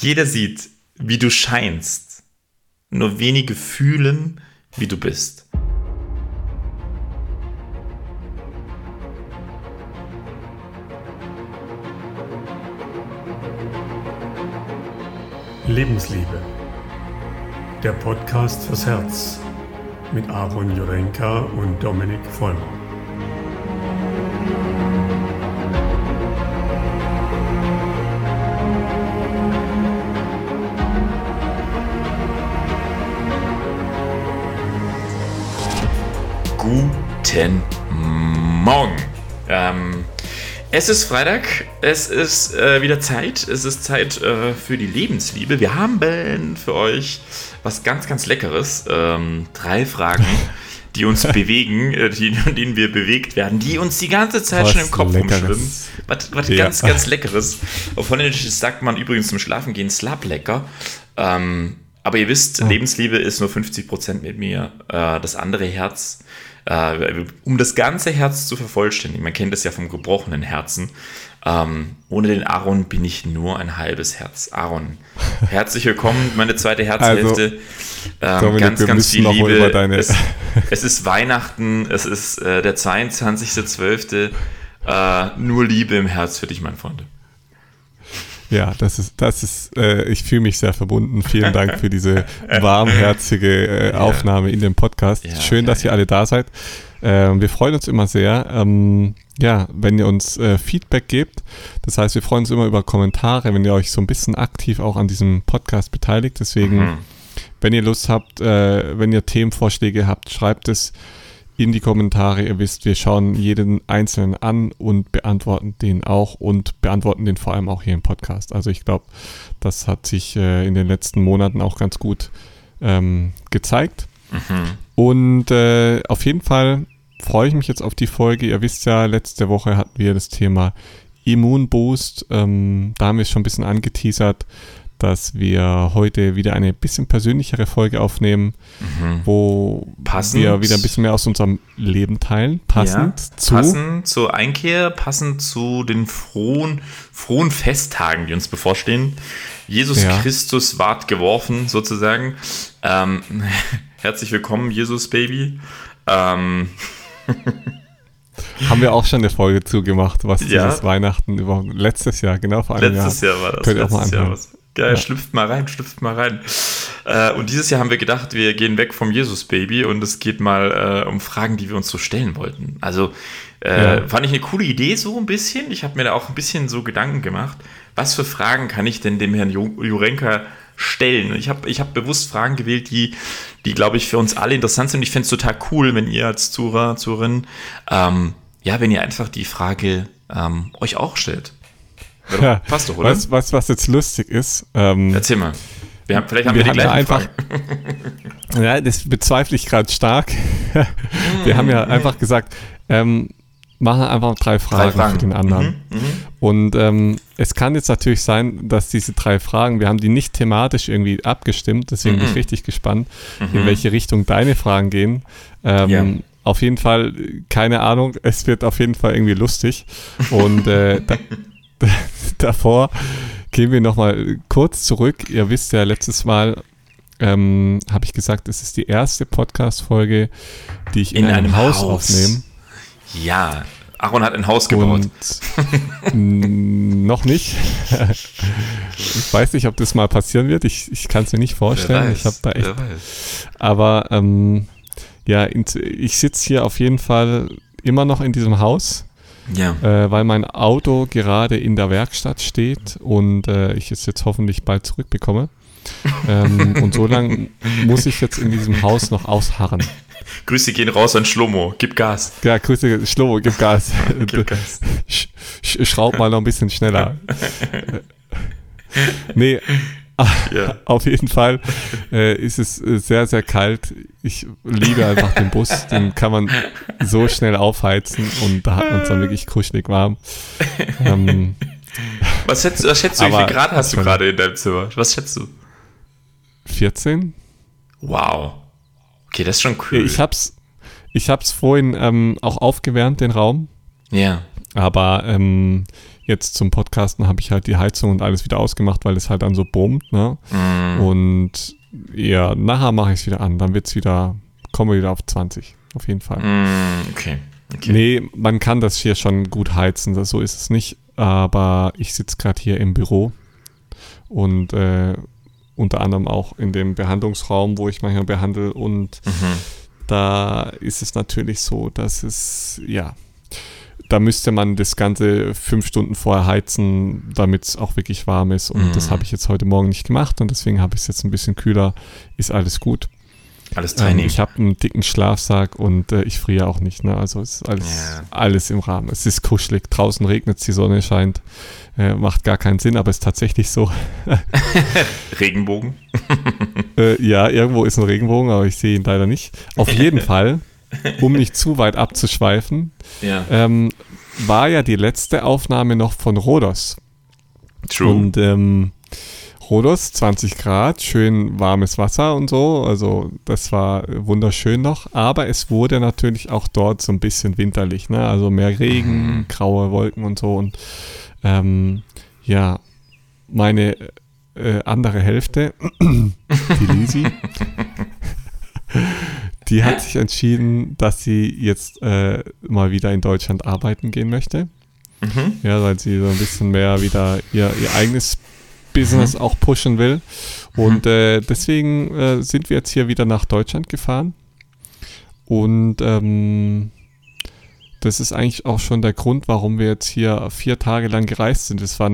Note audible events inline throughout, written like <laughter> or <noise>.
Jeder sieht, wie du scheinst. Nur wenige fühlen, wie du bist. Lebensliebe. Der Podcast fürs Herz mit Aaron Jurenka und Dominik Vollmer. Guten Morgen. Ähm, es ist Freitag, es ist äh, wieder Zeit, es ist Zeit äh, für die Lebensliebe. Wir haben für euch was ganz, ganz Leckeres. Ähm, drei Fragen, <laughs> die uns bewegen, äh, die, denen wir bewegt werden, die uns die ganze Zeit was schon im Kopf rumschwimmen. Was, was ja. ganz, ganz Leckeres. Auf Holländisch sagt man übrigens zum Schlafengehen Slap lecker. Ähm, aber ihr wisst, oh. Lebensliebe ist nur 50% mit mir. Äh, das andere Herz äh, um das ganze Herz zu vervollständigen, man kennt es ja vom gebrochenen Herzen, ähm, ohne den Aaron bin ich nur ein halbes Herz. Aaron, <laughs> herzlich willkommen, meine zweite Herzhälfte. Also, ähm, ganz, ganz viel Liebe. Es, <laughs> es, ist Weihnachten, es ist äh, der 22.12. Äh, nur Liebe im Herz für dich, mein Freund. Ja, das ist, das ist, äh, ich fühle mich sehr verbunden. Vielen Dank für diese warmherzige äh, <laughs> Aufnahme ja. in dem Podcast. Ja, Schön, dass ihr alle da seid. Ähm, wir freuen uns immer sehr. Ähm, ja, wenn ihr uns äh, Feedback gebt. Das heißt, wir freuen uns immer über Kommentare, wenn ihr euch so ein bisschen aktiv auch an diesem Podcast beteiligt. Deswegen, mhm. wenn ihr Lust habt, äh, wenn ihr Themenvorschläge habt, schreibt es in die Kommentare. Ihr wisst, wir schauen jeden einzelnen an und beantworten den auch und beantworten den vor allem auch hier im Podcast. Also ich glaube, das hat sich äh, in den letzten Monaten auch ganz gut ähm, gezeigt. Mhm. Und äh, auf jeden Fall freue ich mich jetzt auf die Folge. Ihr wisst ja, letzte Woche hatten wir das Thema Immunboost. Ähm, da haben wir es schon ein bisschen angeteasert dass wir heute wieder eine bisschen persönlichere Folge aufnehmen, mhm. wo passend. wir wieder ein bisschen mehr aus unserem Leben teilen. Passend ja, zu. Passend zur Einkehr, passend zu den frohen, frohen Festtagen, die uns bevorstehen. Jesus ja. Christus ward geworfen, sozusagen. Ähm, <laughs> herzlich willkommen, Jesus Baby. Ähm, <laughs> Haben wir auch schon eine Folge zugemacht, was ja. dieses Weihnachten über letztes Jahr, genau vor einem letztes Jahr. Jahr war das. Könnt ihr auch mal anhören. Jahr Geil, ja. schlüpft mal rein, schlüpft mal rein. Äh, und dieses Jahr haben wir gedacht, wir gehen weg vom Jesus-Baby und es geht mal äh, um Fragen, die wir uns so stellen wollten. Also äh, ja. fand ich eine coole Idee so ein bisschen. Ich habe mir da auch ein bisschen so Gedanken gemacht, was für Fragen kann ich denn dem Herrn Jurenka stellen? Ich habe ich hab bewusst Fragen gewählt, die, die glaube ich, für uns alle interessant sind. Ich fände es total cool, wenn ihr als Zuhörer, Zuhörerin, ähm, ja, wenn ihr einfach die Frage ähm, euch auch stellt. Ja, passt doch, oder? Was, was, was jetzt lustig ist. Ähm, Erzähl mal. Wir haben, vielleicht haben wir, wir die gleichen einfach, <laughs> Ja, das bezweifle ich gerade stark. <laughs> wir haben ja einfach gesagt, ähm, machen einfach drei Fragen, drei Fragen. für den anderen. Mhm, mh. Und ähm, es kann jetzt natürlich sein, dass diese drei Fragen, wir haben die nicht thematisch irgendwie abgestimmt, deswegen mhm. bin ich mhm. richtig gespannt, mhm. in welche Richtung deine Fragen gehen. Ähm, ja. Auf jeden Fall, keine Ahnung, es wird auf jeden Fall irgendwie lustig. Und äh, da, <laughs> <laughs> davor gehen wir nochmal kurz zurück. Ihr wisst ja, letztes Mal ähm, habe ich gesagt, es ist die erste Podcast-Folge, die ich in, in einem, einem, Haus, Haus. aufnehme. Ja, Aaron hat ein Haus gebaut. noch nicht. <laughs> ich weiß nicht, ob das mal passieren wird. Ich, ich kann es mir nicht vorstellen. Weiß, ich habe da echt. Aber ähm, ja, ich sitze hier auf jeden Fall immer noch in diesem Haus. Ja. Äh, weil mein Auto gerade in der Werkstatt steht und äh, ich es jetzt hoffentlich bald zurückbekomme. ähm, <laughs> und so lange muss ich jetzt in diesem Haus noch ausharren. Grüße gehen raus an Schlomo, gib Gas. Ja, Grüße, Schlomo, gib Gas. <laughs> gib Gas. Sch schraub mal noch ein bisschen schneller. nee, ja. <laughs> Auf jeden Fall äh, ist es äh, sehr, sehr kalt. Ich liebe einfach den Bus. Den kann man so schnell aufheizen und da hat man es dann wirklich kuschelig warm. Ähm, was schätzt, was schätzt du, wie viel Grad hast du gerade in deinem Zimmer? Was schätzt du? 14. Wow. Okay, das ist schon cool. Ich hab's, ich hab's vorhin ähm, auch aufgewärmt, den Raum. Ja. Aber ähm, jetzt zum Podcasten habe ich halt die Heizung und alles wieder ausgemacht, weil es halt dann so brummt. Ne? Mm. Und ja, nachher mache ich es wieder an. Dann wird es wieder, kommen wir wieder auf 20. Auf jeden Fall. Mm, okay. okay. Nee, man kann das hier schon gut heizen. So ist es nicht. Aber ich sitze gerade hier im Büro und äh, unter anderem auch in dem Behandlungsraum, wo ich manchmal behandle und mhm. da ist es natürlich so, dass es, ja, da müsste man das Ganze fünf Stunden vorher heizen, damit es auch wirklich warm ist. Und mm. das habe ich jetzt heute Morgen nicht gemacht und deswegen habe ich es jetzt ein bisschen kühler. Ist alles gut. Alles Training. Ähm, ich habe einen dicken Schlafsack und äh, ich friere auch nicht. Ne? Also ist alles, yeah. alles im Rahmen. Es ist kuschelig. Draußen regnet es, die Sonne scheint. Äh, macht gar keinen Sinn, aber ist tatsächlich so. <laughs> Regenbogen? äh, ja, irgendwo ist ein Regenbogen, aber ich sehe ihn leider nicht. Auf jeden <laughs> Fall <laughs> um nicht zu weit abzuschweifen, ja. ähm, war ja die letzte Aufnahme noch von Rhodos. True. Und ähm, Rhodos, 20 Grad, schön warmes Wasser und so. Also das war wunderschön noch. Aber es wurde natürlich auch dort so ein bisschen winterlich. Ne? Also mehr Regen, mhm. graue Wolken und so. Und ähm, ja, meine äh, andere Hälfte, <clears throat> die Lisi, <laughs> die hat sich entschieden, dass sie jetzt äh, mal wieder in Deutschland arbeiten gehen möchte. Mhm. Ja, weil sie so ein bisschen mehr wieder ihr, ihr eigenes Business mhm. auch pushen will. Und mhm. äh, deswegen äh, sind wir jetzt hier wieder nach Deutschland gefahren. Und ähm, das ist eigentlich auch schon der Grund, warum wir jetzt hier vier Tage lang gereist sind. Es war,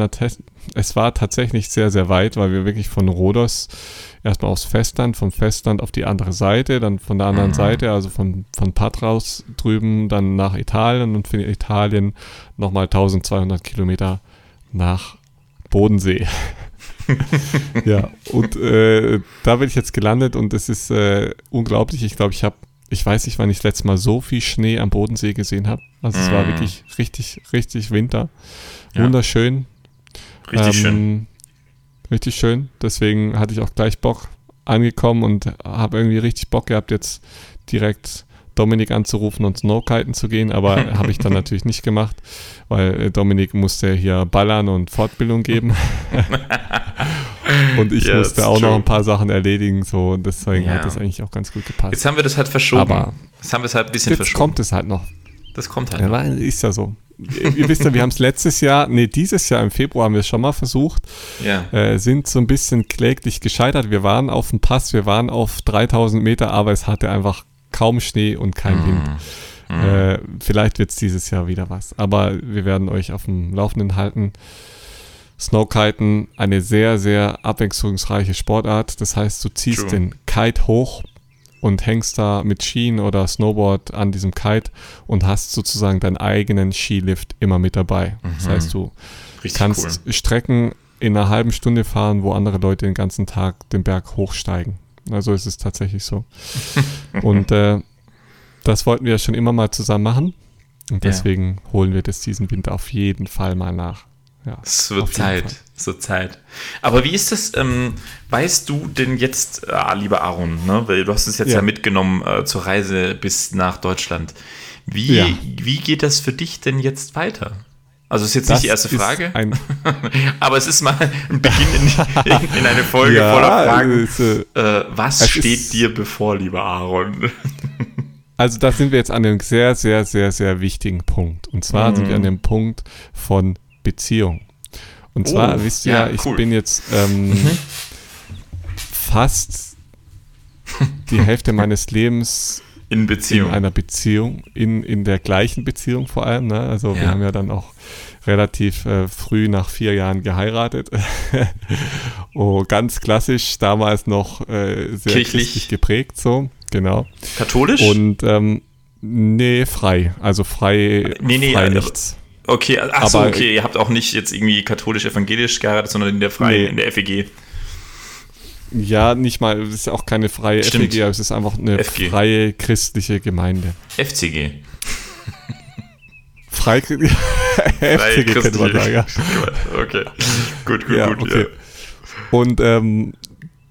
es war tatsächlich sehr, sehr weit, weil wir wirklich von Rhodos erstmal aufs Festland, vom Festland auf die andere Seite, dann von der anderen mhm. Seite, also von, von Patras drüben, dann nach Italien und von Italien nochmal 1200 Kilometer nach Bodensee. <laughs> ja, und äh, da bin ich jetzt gelandet und es ist äh, unglaublich. Ich glaube, ich habe ich weiß nicht, wann ich das letzte Mal so viel Schnee am Bodensee gesehen habe. Also es war mm. wirklich richtig, richtig Winter. Ja. Wunderschön. Richtig ähm, schön. Richtig schön. Deswegen hatte ich auch gleich Bock angekommen und habe irgendwie richtig Bock gehabt, jetzt direkt Dominik anzurufen und Snowkiten zu gehen, aber <laughs> habe ich dann natürlich nicht gemacht, weil äh, Dominik musste hier ballern und Fortbildung geben. <laughs> und ich yeah, musste auch true. noch ein paar Sachen erledigen, so und deswegen ja. hat das eigentlich auch ganz gut gepasst. Jetzt haben wir das halt verschoben. Aber jetzt haben wir es halt ein bisschen jetzt verschoben. kommt es halt noch. Das kommt halt. Ja. Ist ja so. Ihr wisst ja, wir haben es letztes Jahr, nee, dieses Jahr im Februar haben wir es schon mal versucht. Ja. Äh, sind so ein bisschen kläglich gescheitert. Wir waren auf dem Pass, wir waren auf 3000 Meter, aber es hatte einfach kaum Schnee und kein mm. Wind. Mm. Äh, vielleicht wird es dieses Jahr wieder was. Aber wir werden euch auf dem Laufenden halten. Snowkiten, eine sehr, sehr abwechslungsreiche Sportart. Das heißt, du ziehst True. den Kite hoch und hängst da mit Skien oder Snowboard an diesem Kite und hast sozusagen deinen eigenen Skilift immer mit dabei. Mhm. Das heißt, du Richtig kannst cool. Strecken in einer halben Stunde fahren, wo andere Leute den ganzen Tag den Berg hochsteigen. Also ist es tatsächlich so. <laughs> und äh, das wollten wir schon immer mal zusammen machen. Und deswegen ja. holen wir das diesen Winter auf jeden Fall mal nach. Ja, es wird Zeit. Es wird Zeit. Aber wie ist das, ähm, weißt du denn jetzt, äh, lieber Aaron, ne, weil du hast es jetzt ja, ja mitgenommen äh, zur Reise bis nach Deutschland. Wie, ja. wie geht das für dich denn jetzt weiter? Also ist jetzt das nicht die erste Frage, <laughs> aber es ist mal ein Beginn in, in, in eine Folge ja, voller Fragen. Ist, äh, äh, was steht dir bevor, lieber Aaron? <laughs> also da sind wir jetzt an einem sehr, sehr, sehr, sehr wichtigen Punkt. Und zwar mm. sind wir an dem Punkt von Beziehung. Und zwar, oh, wisst ihr ja, ich cool. bin jetzt ähm, mhm. fast die Hälfte meines Lebens in Beziehung. In einer Beziehung, in, in der gleichen Beziehung vor allem. Ne? Also ja. wir haben ja dann auch relativ äh, früh nach vier Jahren geheiratet. <laughs> oh, ganz klassisch, damals noch äh, sehr Kirchlich. geprägt, so, genau. Katholisch? Und ähm, nee, frei. Also frei, nee, nee, frei äh, nichts. Okay, achso, okay, ihr habt auch nicht jetzt irgendwie katholisch-evangelisch geheiratet, sondern in der freien, nee. in der FEG. Ja, nicht mal, es ist auch keine freie Stimmt. FEG, es ist einfach eine FG. freie christliche Gemeinde. FCG. Frei, FCG könnte man sagen, ja. Okay, gut, gut, ja, gut. Okay. Ja. Und ähm,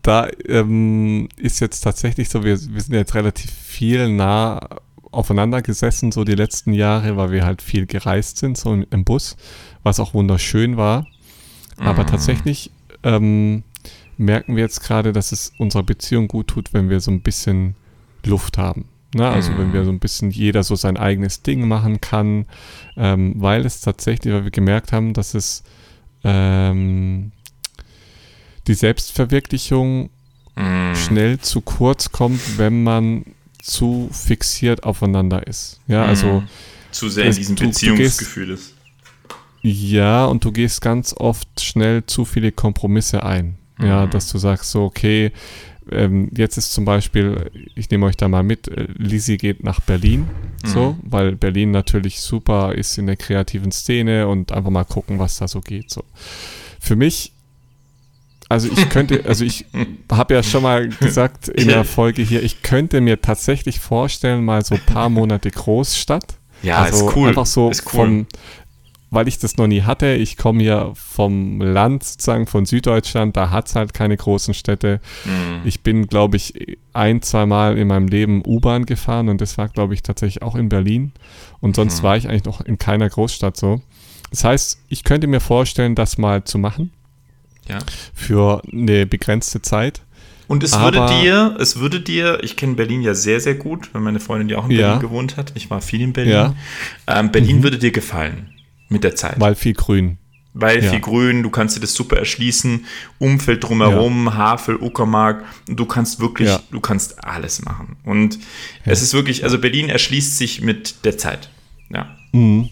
da ähm, ist jetzt tatsächlich so, wir, wir sind jetzt relativ viel nah aufeinander gesessen, so die letzten Jahre, weil wir halt viel gereist sind, so im, im Bus, was auch wunderschön war. Aber Mhm. tatsächlich ähm, merken wir jetzt gerade, dass es unserer Beziehung gut tut, wenn wir so ein bisschen Luft haben. Ne? Also Mhm. wenn wir so ein bisschen jeder so sein eigenes Ding machen kann, ähm, weil es tatsächlich, weil wir gemerkt haben, dass es ähm, die Selbstverwirklichung Mhm. schnell zu kurz kommt, wenn man zu fixiert aufeinander ist. Ja, also Mhm. zu sehr in es- diesem du- du Beziehungsgefühl ist. Ja, und du gehst ganz oft schnell zu viele Kompromisse ein. Ja, Mhm. dass du sagst so, okay, ähm, jetzt ist zum Beispiel, ich nehme euch da mal mit, äh, Lizzie geht nach Berlin, so, Mhm. weil Berlin natürlich super ist in der kreativen Szene und einfach mal gucken, was da so geht. So. Für mich, also ich könnte, also ich habe ja schon mal gesagt in der Folge hier, ich könnte mir tatsächlich vorstellen, mal so ein paar Monate Großstadt. Ja, also ist cool. Einfach so cool. vom, weil ich das noch nie hatte. Ich komme ja vom Land sozusagen, von Süddeutschland, da hat es halt keine großen Städte. Mhm. Ich bin, glaube ich, ein, zwei Mal in meinem Leben U-Bahn gefahren und das war, glaube ich, tatsächlich auch in Berlin. Und sonst Mhm. war ich eigentlich noch in keiner Großstadt so. Das heißt, ich könnte mir vorstellen, das mal zu machen ja. für eine begrenzte Zeit. Und es würde Aber- dir, es würde dir, ich kenne Berlin ja sehr, sehr gut, weil meine Freundin ja auch in Ja. Berlin gewohnt hat. Ich war viel in Berlin. Ja. Ähm, Berlin würde dir gefallen mit der Zeit. Weil viel Grün. Weil Ja. viel Grün, du kannst dir das super erschließen, Umfeld drumherum, Havel, Uckermark, du kannst wirklich, Ja. du kannst alles machen. Und es ist wirklich, also Berlin erschließt sich mit der Zeit. Ja. Mhm.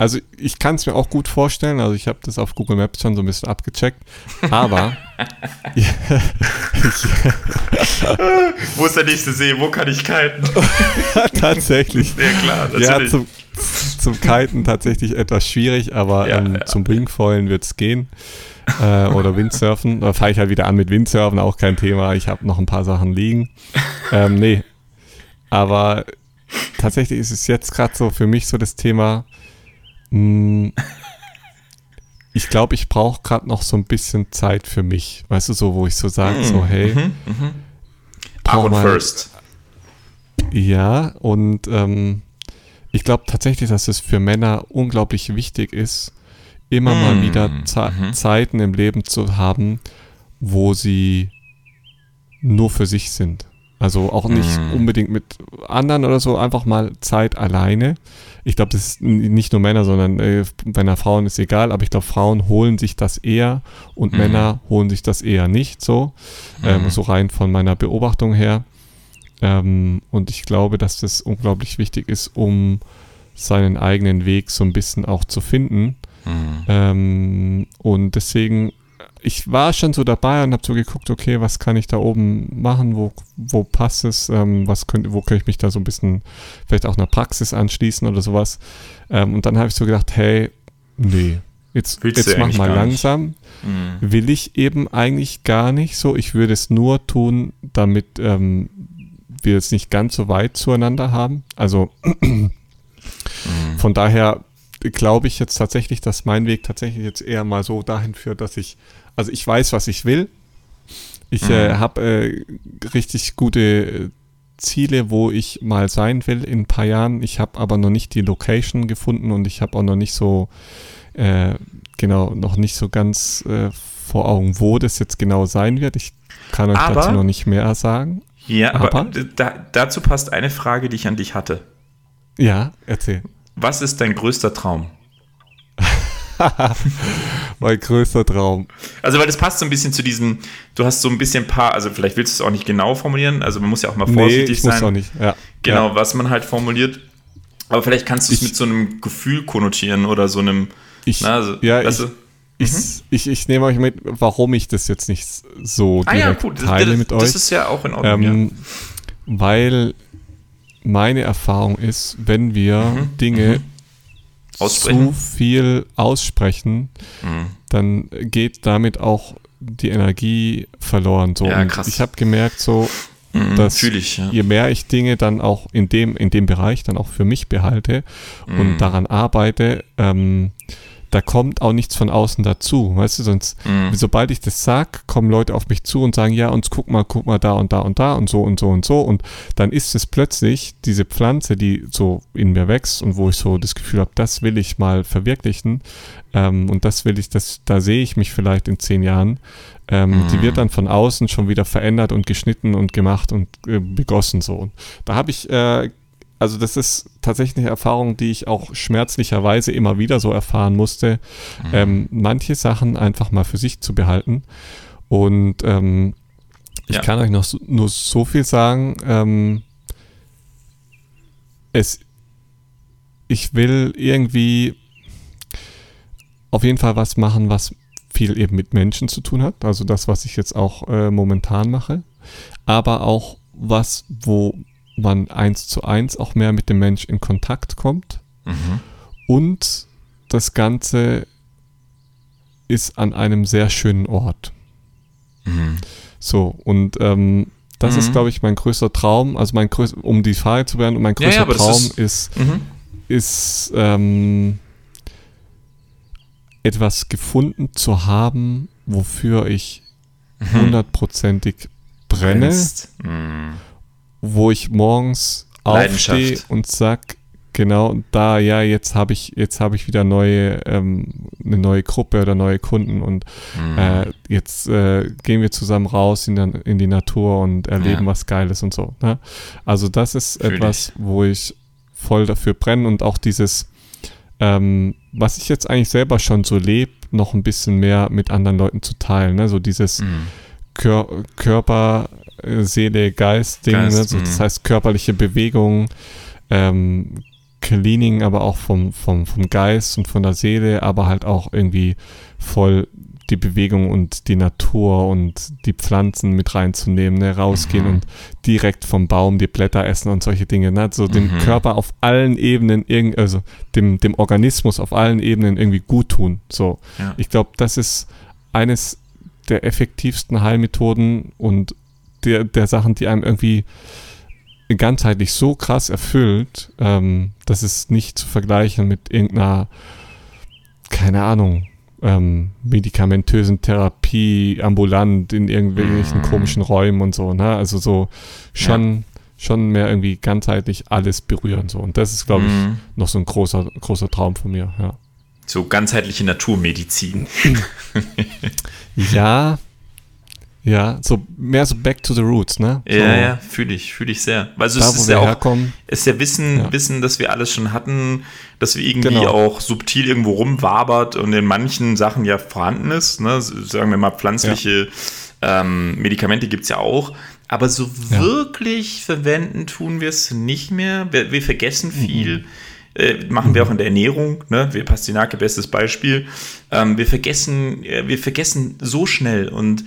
Also ich kann es mir auch gut vorstellen. Also ich habe das auf Google Maps schon so ein bisschen abgecheckt. Aber <laughs> <laughs> Wo ist der nächste See? Wo kann ich kiten? <laughs> tatsächlich. Ja, klar, Ja, natürlich. zum, zum Kiten tatsächlich etwas schwierig, aber Ja, ähm, ja. zum Wingfoilen wird es gehen. Äh, oder Windsurfen. Da fange ich halt wieder an mit Windsurfen, auch kein Thema. Ich habe noch ein paar Sachen liegen. Ähm, nee. Aber tatsächlich ist es jetzt gerade so für mich so das Thema. Mh, <laughs> ich glaube, ich brauche gerade noch so ein bisschen Zeit für mich. Weißt du, so, wo ich so sage, so, hey, Mhm, mhm. Aaron mal- first. Ja, und ähm, ich glaube tatsächlich, dass es für Männer unglaublich wichtig ist, immer mal Mm, wieder Ze mhm. Zeiten im Leben zu haben, wo sie nur für sich sind. Also auch nicht Mm. unbedingt mit anderen oder so, einfach mal Zeit alleine. Ich glaube, das ist nicht nur Männer, sondern äh, bei einer Frauen ist egal, aber ich glaube, Frauen holen sich das eher und Mhm. Männer holen sich das eher nicht so. Ähm, Mhm. so rein von meiner Beobachtung her. Ähm, und ich glaube, dass das unglaublich wichtig ist, um seinen eigenen Weg so ein bisschen auch zu finden. Mhm. Ähm, und deswegen, ich war schon so dabei und habe so geguckt, okay, was kann ich da oben machen, wo, wo passt es, ähm, was könnte, wo könnte ich mich da so ein bisschen vielleicht auch einer Praxis anschließen oder sowas. Ähm, und dann habe ich so gedacht, hey, nee, jetzt, Willst jetzt mach mal langsam Mhm. will ich eben eigentlich gar nicht so. Ich würde es nur tun, damit ähm, wir es nicht ganz so weit zueinander haben. Also Mhm. von daher glaube ich jetzt tatsächlich, dass mein Weg tatsächlich jetzt eher mal so dahin führt, dass ich, also ich weiß, was ich will. Ich äh, Mhm. habe äh, richtig gute äh, Ziele, wo ich mal sein will in ein paar Jahren. Ich habe aber noch nicht die Location gefunden und ich habe auch noch nicht so, äh, genau, noch nicht so ganz äh, vor Augen, wo das jetzt genau sein wird. Ich kann euch Aber- dazu noch nicht mehr sagen. Ja, aber, Aber- da, dazu passt eine Frage, die ich an dich hatte. Ja, erzähl. Was ist dein größter Traum? <laughs> mein größter Traum. Also, weil das passt so ein bisschen zu diesem, du hast so ein bisschen paar, also vielleicht willst du es auch nicht genau formulieren, also man muss ja auch mal Nee, vorsichtig ich sein. muss auch nicht. Ja. Genau, Ja. was man halt formuliert. Aber vielleicht kannst du es Ich- mit so einem Gefühl konnotieren oder so einem, Ich, na, also, ja, weißt ich, du? ich, ich, ich nehme euch mit, warum ich das jetzt nicht so Ah ja, gut, das, teile das, mit das euch. ist ja auch in Ordnung. ja. Ähm, Weil meine Erfahrung ist, wenn wir Mhm, Dinge Aussprechen. zu viel aussprechen, Mhm. dann geht damit auch die Energie verloren. So. Ja, Und krass. Ich habe gemerkt, so, Mhm, das- Fühl ich, ja. je mehr ich Dinge dann auch in dem, in dem Bereich dann auch für mich behalte Mhm. und daran arbeite, ähm, da kommt auch nichts von außen dazu, weißt du, sonst, mhm. sobald ich das sag, kommen Leute auf mich zu und sagen, ja, uns guck mal, guck mal da und da und da und so und so und so und dann ist es plötzlich diese Pflanze, die so in mir wächst und wo ich so das Gefühl habe, das will ich mal verwirklichen ähm, und das will ich, das, da sehe ich mich vielleicht in zehn Jahren, ähm, mhm. Die wird dann von außen schon wieder verändert und geschnitten und gemacht und äh, begossen so. Und da habe ich, äh, also das ist tatsächlich eine Erfahrung, die ich auch schmerzlicherweise immer wieder so erfahren musste, mhm. ähm, manche Sachen einfach mal für sich zu behalten. Und ähm, ich ja. kann euch noch so, nur so viel sagen. Ähm, es, ich will irgendwie auf jeden Fall was machen, was viel eben mit Menschen zu tun hat, also das, was ich jetzt auch äh, momentan mache, aber auch was, wo man eins zu eins auch mehr mit dem Mensch in Kontakt kommt mhm. und das Ganze ist an einem sehr schönen Ort. Mhm. So, und ähm, das mhm. ist, glaube ich, mein größter Traum, also mein größter, um die Frage zu werden, mein größter ja, ja, Traum ist, ist, mhm. ist ähm, etwas gefunden zu haben, wofür ich mhm. hundertprozentig brenne, mhm. Wo ich morgens aufstehe und sag, genau da, ja, jetzt habe ich, jetzt habe ich wieder neue, ähm, eine neue Gruppe oder neue Kunden und mhm. äh, jetzt äh, gehen wir zusammen raus in, der, in die Natur und erleben ja. was Geiles und so. Ne? Also das ist Fühl etwas, ich. wo ich voll dafür brenne und auch dieses ähm, was ich jetzt eigentlich selber schon so lebe, noch ein bisschen mehr mit anderen Leuten zu teilen. Ne? So dieses mhm. Kör Körper, äh, Seele, Geist-Ding. Geist, ne? so, das mhm. heißt körperliche Bewegung, ähm, Cleaning, aber auch vom, vom, vom Geist und von der Seele, aber halt auch irgendwie voll die Bewegung und die Natur und die Pflanzen mit reinzunehmen, ne? rausgehen mhm. und direkt vom Baum die Blätter essen und solche Dinge. Ne? So mhm. dem Körper auf allen Ebenen, also dem, dem Organismus auf allen Ebenen irgendwie gut tun. So. Ja. Ich glaube, das ist eines der effektivsten Heilmethoden und der, der Sachen, die einem irgendwie ganzheitlich so krass erfüllt, ähm, dass es nicht zu vergleichen mit irgendeiner, keine Ahnung, ähm, medikamentösen Therapie ambulant in irgendwelchen mm. komischen Räumen und so, ne? Also so schon, ja. schon mehr irgendwie ganzheitlich alles berühren so. Und das ist, glaube ich, mm. noch so ein großer, großer Traum von mir, ja. So ganzheitliche Naturmedizin. ja, <laughs> <laughs> <laughs> ja, so mehr so back to the roots, ne? So, ja, ja, fühle ich, fühle ich sehr. Also da, es ist ja auch, herkommen. ist ja Wissen, ja. Wissen, dass wir alles schon hatten, dass wir irgendwie genau. auch subtil irgendwo rumwabert und in manchen Sachen ja vorhanden ist, ne? Sagen wir mal, pflanzliche ja. ähm, Medikamente gibt es ja auch. Aber so ja. wirklich verwenden tun wir es nicht mehr. Wir, wir vergessen mhm. viel. Mhm. Äh, machen wir auch in der Ernährung, ne? Wir Pastinake, bestes Beispiel. Ähm, wir vergessen, äh, wir vergessen so schnell und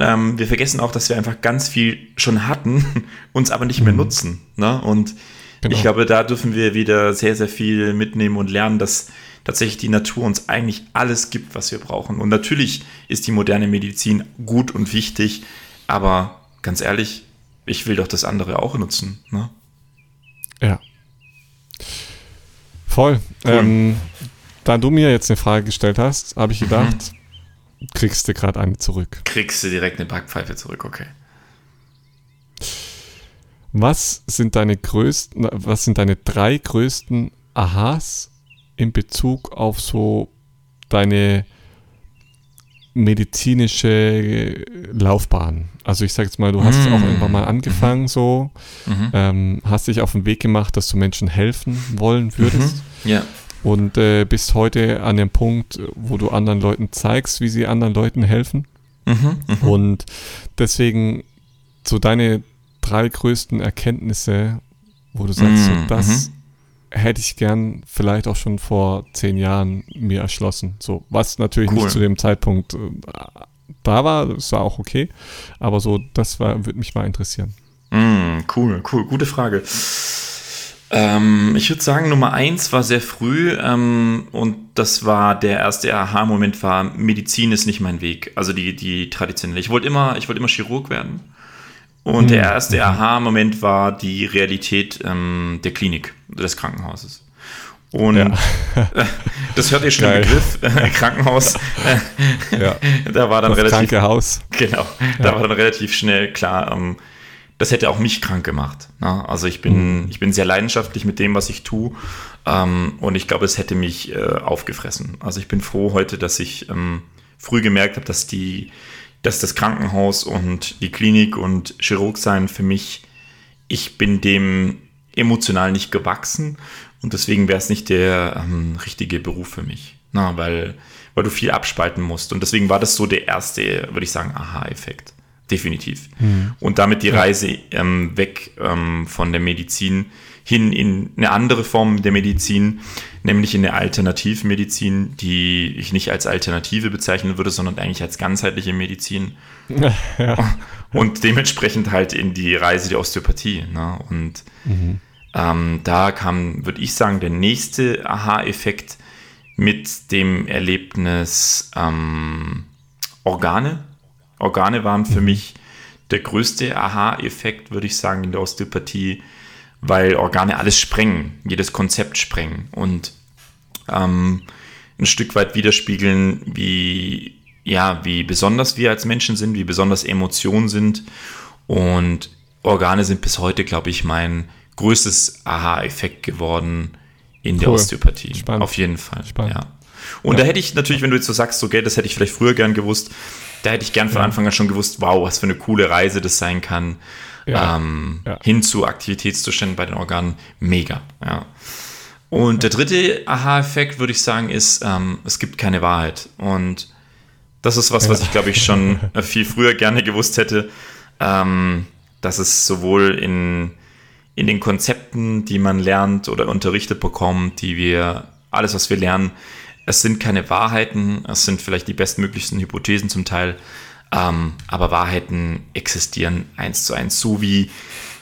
ähm, wir vergessen auch, dass wir einfach ganz viel schon hatten, <laughs> uns aber nicht mehr mhm. nutzen. Ne? Und genau. ich glaube, da dürfen wir wieder sehr, sehr viel mitnehmen und lernen, dass tatsächlich die Natur uns eigentlich alles gibt, was wir brauchen. Und natürlich ist die moderne Medizin gut und wichtig, aber ganz ehrlich, ich will doch das andere auch nutzen. Ne? Ja. Voll. Cool. Ähm, da du mir jetzt eine Frage gestellt hast, habe ich gedacht, mhm kriegst du gerade eine zurück. Kriegst du direkt eine Backpfeife zurück, okay. Was sind deine größten, was sind deine drei größten Aha's in Bezug auf so deine medizinische Laufbahn? Also ich sag jetzt mal, du hast mmh. auch irgendwann mal angefangen so, mhm. ähm, hast dich auf den Weg gemacht, dass du Menschen helfen wollen würdest. Mhm. Ja und äh, bist heute an dem Punkt, wo du anderen Leuten zeigst, wie sie anderen Leuten helfen. Mhm, mh. Und deswegen so deine drei größten Erkenntnisse, wo du sagst, mhm, so, das mhm. hätte ich gern vielleicht auch schon vor zehn Jahren mir erschlossen. So, was natürlich cool. nicht zu dem Zeitpunkt äh, da war, das war auch okay. Aber so, das war, würde mich mal interessieren. Mm, cool, cool, gute Frage. Ähm, ich würde sagen, Nummer eins war sehr früh ähm, und das war der erste Aha-Moment war, Medizin ist nicht mein Weg. Also die, die traditionelle. Ich wollte immer, ich wollte immer Chirurg werden. Und mhm. der erste Aha-Moment war die Realität ähm, der Klinik, des Krankenhauses. Und ja. <laughs> das hört ihr schon Geil. im Begriff, äh, Krankenhaus. ja. <laughs> Da war dann das relativ. Kranke Haus. Genau. Da war dann relativ schnell klar, ähm, das hätte auch mich krank gemacht. Ne? Also ich bin, mhm. ich bin sehr leidenschaftlich mit dem, was ich tue. Ähm, und ich glaube, es hätte mich äh, aufgefressen. Also ich bin froh heute, dass ich ähm, früh gemerkt habe, dass die, dass das Krankenhaus und die Klinik und Chirurg sein für mich, ich bin dem emotional nicht gewachsen und deswegen wäre es nicht der ähm, richtige Beruf für mich. Na, weil, weil du viel abspalten musst. Und deswegen war das so der erste, würde ich sagen, Aha-Effekt. Definitiv. Mhm. Und damit die Reise ähm, weg ähm, von der Medizin hin in eine andere Form der Medizin, nämlich in eine Alternativmedizin, die ich nicht als Alternative bezeichnen würde, sondern eigentlich als ganzheitliche Medizin. <laughs> Ja. Und dementsprechend halt in die Reise der Osteopathie. Ne? Und mhm. ähm, da kam, würde ich sagen, der nächste Aha-Effekt mit dem Erlebnis ähm, Organe. Organe waren für mich der größte Aha-Effekt, würde ich sagen, in der Osteopathie weil Organe alles sprengen, jedes Konzept sprengen und ähm, ein Stück weit widerspiegeln, wie, ja, wie besonders wir als Menschen sind, wie besonders Emotionen sind. Und Organe sind bis heute, glaube ich, mein größtes Aha-Effekt geworden in cool. der Osteopathie. Spannend. Auf jeden Fall. Spannend. Ja. Und ja. da hätte ich natürlich, wenn du jetzt so sagst, so Geld, das hätte ich vielleicht früher gern gewusst, da hätte ich gern von Anfang an schon gewusst, wow, was für eine coole Reise das sein kann ja. Ähm, ja. hin zu Aktivitätszuständen bei den Organen mega. Ja. Und der dritte Aha-Effekt, würde ich sagen, ist, ähm, es gibt keine Wahrheit. Und das ist was, was ich, glaube ich, schon <laughs> viel früher gerne gewusst hätte, ähm, dass es sowohl in, in den Konzepten, die man lernt oder unterrichtet bekommt, die wir, alles, was wir lernen, es sind keine Wahrheiten, es sind vielleicht die bestmöglichsten Hypothesen zum Teil, ähm, aber Wahrheiten existieren eins zu eins, so wie,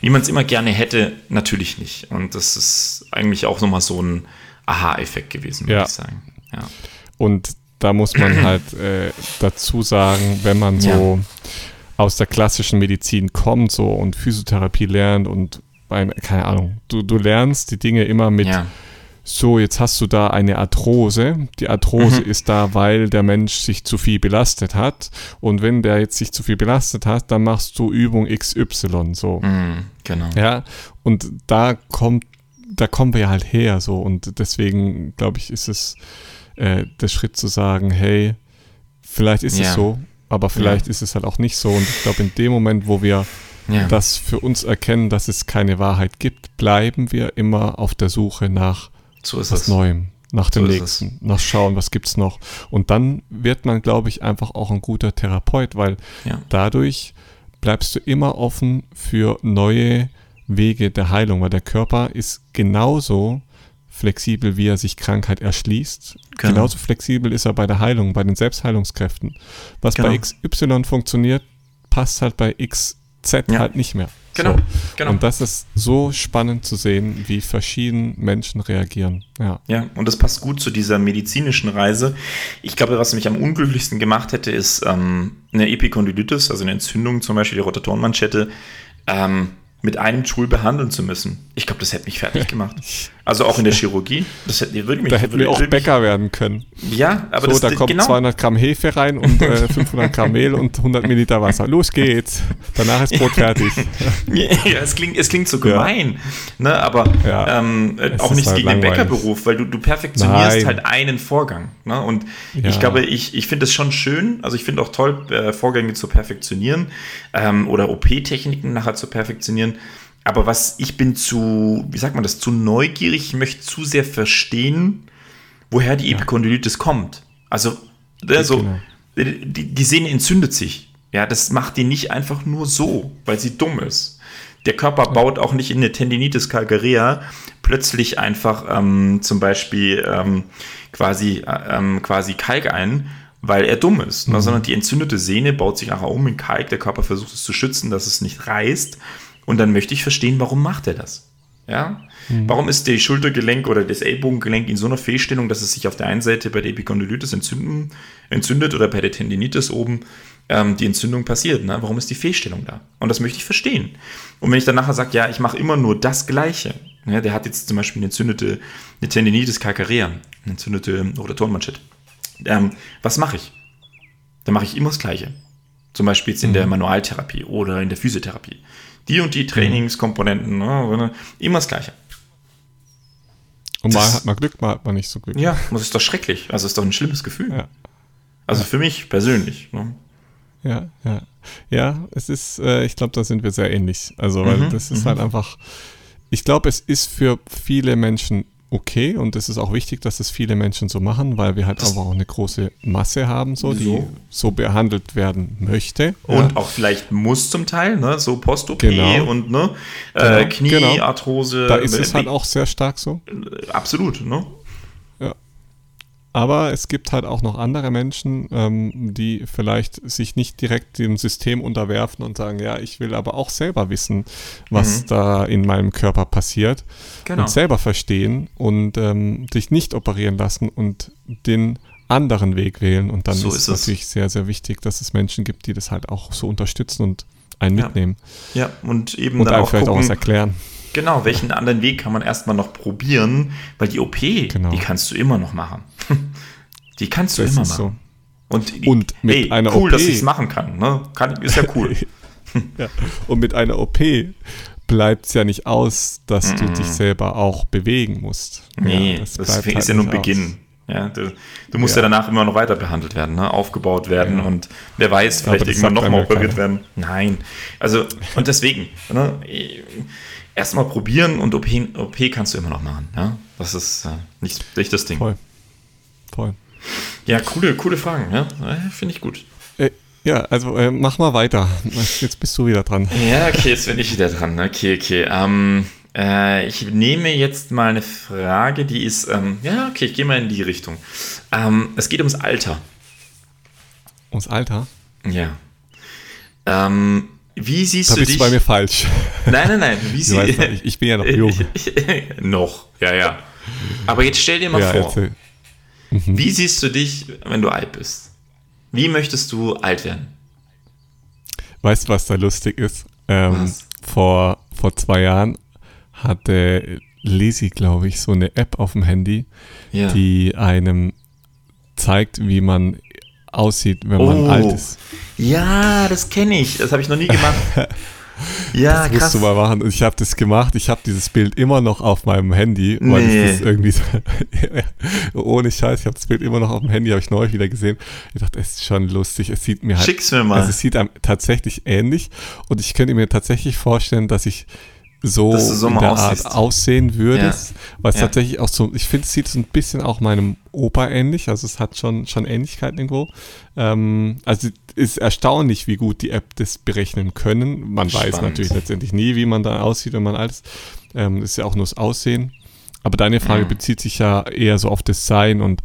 wie man es immer gerne hätte, natürlich nicht. Und das ist eigentlich auch nochmal so ein Aha-Effekt gewesen, würde ja. ich sagen. Ja. Und da muss man <clears throat> halt äh, dazu sagen, wenn man so ja. aus der klassischen Medizin kommt so und Physiotherapie lernt und keine Ahnung, du, du lernst die Dinge immer mit ja so, jetzt hast du da eine Arthrose. Die Arthrose mhm. ist da, weil der Mensch sich zu viel belastet hat. Und wenn der jetzt sich zu viel belastet hat, dann machst du Übung XY. So. Mhm, genau. Ja. Und da kommt, da kommen wir halt her. So. Und deswegen, glaube ich, ist es äh, der Schritt zu sagen, hey, vielleicht ist ja. es so, aber vielleicht ja. ist es halt auch nicht so. Und ich glaube, in dem Moment, wo wir ja. das für uns erkennen, dass es keine Wahrheit gibt, bleiben wir immer auf der Suche nach so ist was es. Neuem, nach dem so nächsten, nach schauen, was gibt's noch. Und dann wird man, glaube ich, einfach auch ein guter Therapeut, weil ja. dadurch bleibst du immer offen für neue Wege der Heilung, weil der Körper ist genauso flexibel, wie er sich Krankheit erschließt. Genau. Genauso flexibel ist er bei der Heilung, bei den Selbstheilungskräften. Was genau. bei XY funktioniert, passt halt bei XZ ja. halt nicht mehr. Genau, so. genau. Und das ist so spannend zu sehen, wie verschieden Menschen reagieren. Ja. ja, und das passt gut zu dieser medizinischen Reise. Ich glaube, was mich am unglücklichsten gemacht hätte, ist ähm, eine Epikondylitis, also eine Entzündung zum Beispiel der Rotatorenmanschette. Ähm, mit einem Tool behandeln zu müssen. Ich glaube, das hätte mich fertig <laughs> gemacht. Also auch in der Chirurgie. Das hätte, würde mich, da hätten wir auch Bäcker werden können. Ja, aber so, das, da kommt genau. 200 Gramm Hefe rein und äh, <laughs> 500 Gramm Mehl und 100 Milliliter Wasser. Los geht's. Danach ist Brot fertig. <laughs> ja, es klingt, es klingt so gemein, ja. ne? aber ja. ähm, auch nichts halt gegen langweilig. den Bäckerberuf, weil du, du perfektionierst Nein. halt einen Vorgang. Ne? Und ja. ich glaube, ich, ich finde es schon schön, also ich finde auch toll, äh, Vorgänge zu perfektionieren ähm, oder OP-Techniken nachher zu perfektionieren. Aber was ich bin zu, wie sagt man das, zu neugierig, ich möchte zu sehr verstehen, woher die Epikondylitis kommt. Also, also die, die Sehne entzündet sich. Ja, das macht die nicht einfach nur so, weil sie dumm ist. Der Körper baut auch nicht in eine Tendinitis calcarea plötzlich einfach ähm, zum Beispiel ähm, quasi, äh, ähm, quasi Kalk ein, weil er dumm ist, mhm. sondern die entzündete Sehne baut sich nachher um in Kalk. Der Körper versucht es zu schützen, dass es nicht reißt. Und dann möchte ich verstehen, warum macht er das? Ja? Mhm. Warum ist der Schultergelenk oder das Ellbogengelenk in so einer Fehlstellung, dass es sich auf der einen Seite bei der Epikondylitis entzünden, entzündet oder bei der Tendinitis oben ähm, die Entzündung passiert? Ne? Warum ist die Fehlstellung da? Und das möchte ich verstehen. Und wenn ich dann nachher sage, ja, ich mache immer nur das Gleiche, Ja, der hat jetzt zum Beispiel eine entzündete eine Tendinitis calcarea, eine entzündete Rotatorenmanschette. Ähm, was mache ich? Dann mache ich immer das Gleiche. Zum Beispiel jetzt in mhm. der Manualtherapie oder in der Physiotherapie. Die und die mhm. Trainingskomponenten, ne, immer das Gleiche. Und mal das, hat man Glück, mal hat man nicht so Glück. Ja, das ist doch schrecklich. Also ist doch ein schlimmes Gefühl. Ja. Also für mich persönlich. Ne? Ja, ja. Ja, es ist, äh, ich glaube, da sind wir sehr ähnlich. Also, weil mhm, das ist halt mhm. einfach, ich glaube, es ist für viele Menschen okay und es ist auch wichtig, dass es viele Menschen so machen, weil wir halt das einfach auch eine große Masse haben, so, die so, so behandelt werden möchte. Und ja. auch vielleicht muss zum Teil, ne? so Post-OP genau. und ne? Äh, genau. Knie, genau. Da ist es halt auch sehr stark so. Absolut, ne? Aber es gibt halt auch noch andere Menschen, ähm, die vielleicht sich nicht direkt dem System unterwerfen und sagen, ja, ich will aber auch selber wissen, was mhm. da in meinem Körper passiert genau. und selber verstehen und ähm, sich nicht operieren lassen und den anderen Weg wählen. Und dann so ist es natürlich sehr, sehr wichtig, dass es Menschen gibt, die das halt auch so unterstützen und einen mitnehmen. Ja, und eben und dann auch vielleicht gucken, auch was erklären. Genau, welchen anderen Weg kann man erstmal noch probieren, weil die OP, genau. die kannst du immer noch machen. <laughs> die kannst du das immer machen. So. Und, und mit ey, einer cool, OP, dass ich es machen kann, ne? kann. Ist ja cool. <laughs> ja. Und mit einer OP bleibt es ja nicht aus, dass mm du dich selber auch bewegen musst. Nee, ja, das, das halt ist ja nur ein Beginn. Ja, du, du musst ja. ja. danach immer noch weiter behandelt werden, ne? aufgebaut werden ja. und wer weiß, vielleicht irgendwann nochmal operiert werden. Nein. Also, und deswegen, ne? Erstmal probieren und OP, OP, kannst du immer noch machen. Ja? Das ist äh, nicht, nicht das Ding. Voll. Voll. Ja, coole, coole Fragen. Ja? Finde ich gut. Äh, ja, also äh, mach mal weiter. Jetzt bist du wieder dran. Ja, okay, jetzt bin ich wieder dran. Okay, okay. Ähm, äh, ich nehme jetzt mal eine Frage, die ist, ähm, ja, okay, ich gehe mal in die Richtung. Ähm, es geht ums Alter. Ums Alter? Ja. Ähm, wie siehst da du bist dich? bei mir falsch. Nein, nein, nein. Wie sie weißt, ich, ich, bin ja noch <laughs> jung. noch, ja, ja. Aber jetzt stell dir mal ja, vor, mhm. wie siehst du dich, wenn du alt bist? Wie möchtest du alt werden? Weißt du, was da lustig ist? Ähm? Vor, vor zwei Jahren hatte Lisi, glaube ich, so eine App auf dem Handy, ja. die einem zeigt, wie man aussieht, wenn man oh. alt ist. Ja, das kenne ich. Das habe ich noch nie gemacht. <laughs> Ja, das musst krass. du mal machen. Ich habe das gemacht. Ich habe dieses Bild immer noch auf meinem Handy, weil nee. ich das irgendwie so, <laughs> ohne Scheiß, ich habe das Bild immer noch auf dem Handy, habe ich neulich wieder gesehen. Ich dachte, es ist schon lustig. Es sieht mir halt, Schick's mir mal. Also es sieht einem tatsächlich ähnlich und ich könnte mir tatsächlich vorstellen, dass ich so, so in der Art aussehen würdest. Ja. Weil es ja. tatsächlich auch so, ich finde, es sieht so ein bisschen auch meinem Opa ähnlich. Also es hat schon, schon Ähnlichkeiten irgendwo. Ähm, also ist erstaunlich, wie gut die App das berechnen können. Man Spannend. weiß natürlich letztendlich nie, wie man da aussieht, wenn man alt ist. Ähm, ist ja auch nur das Aussehen. Aber deine Frage mhm. bezieht sich ja eher so auf das Sein und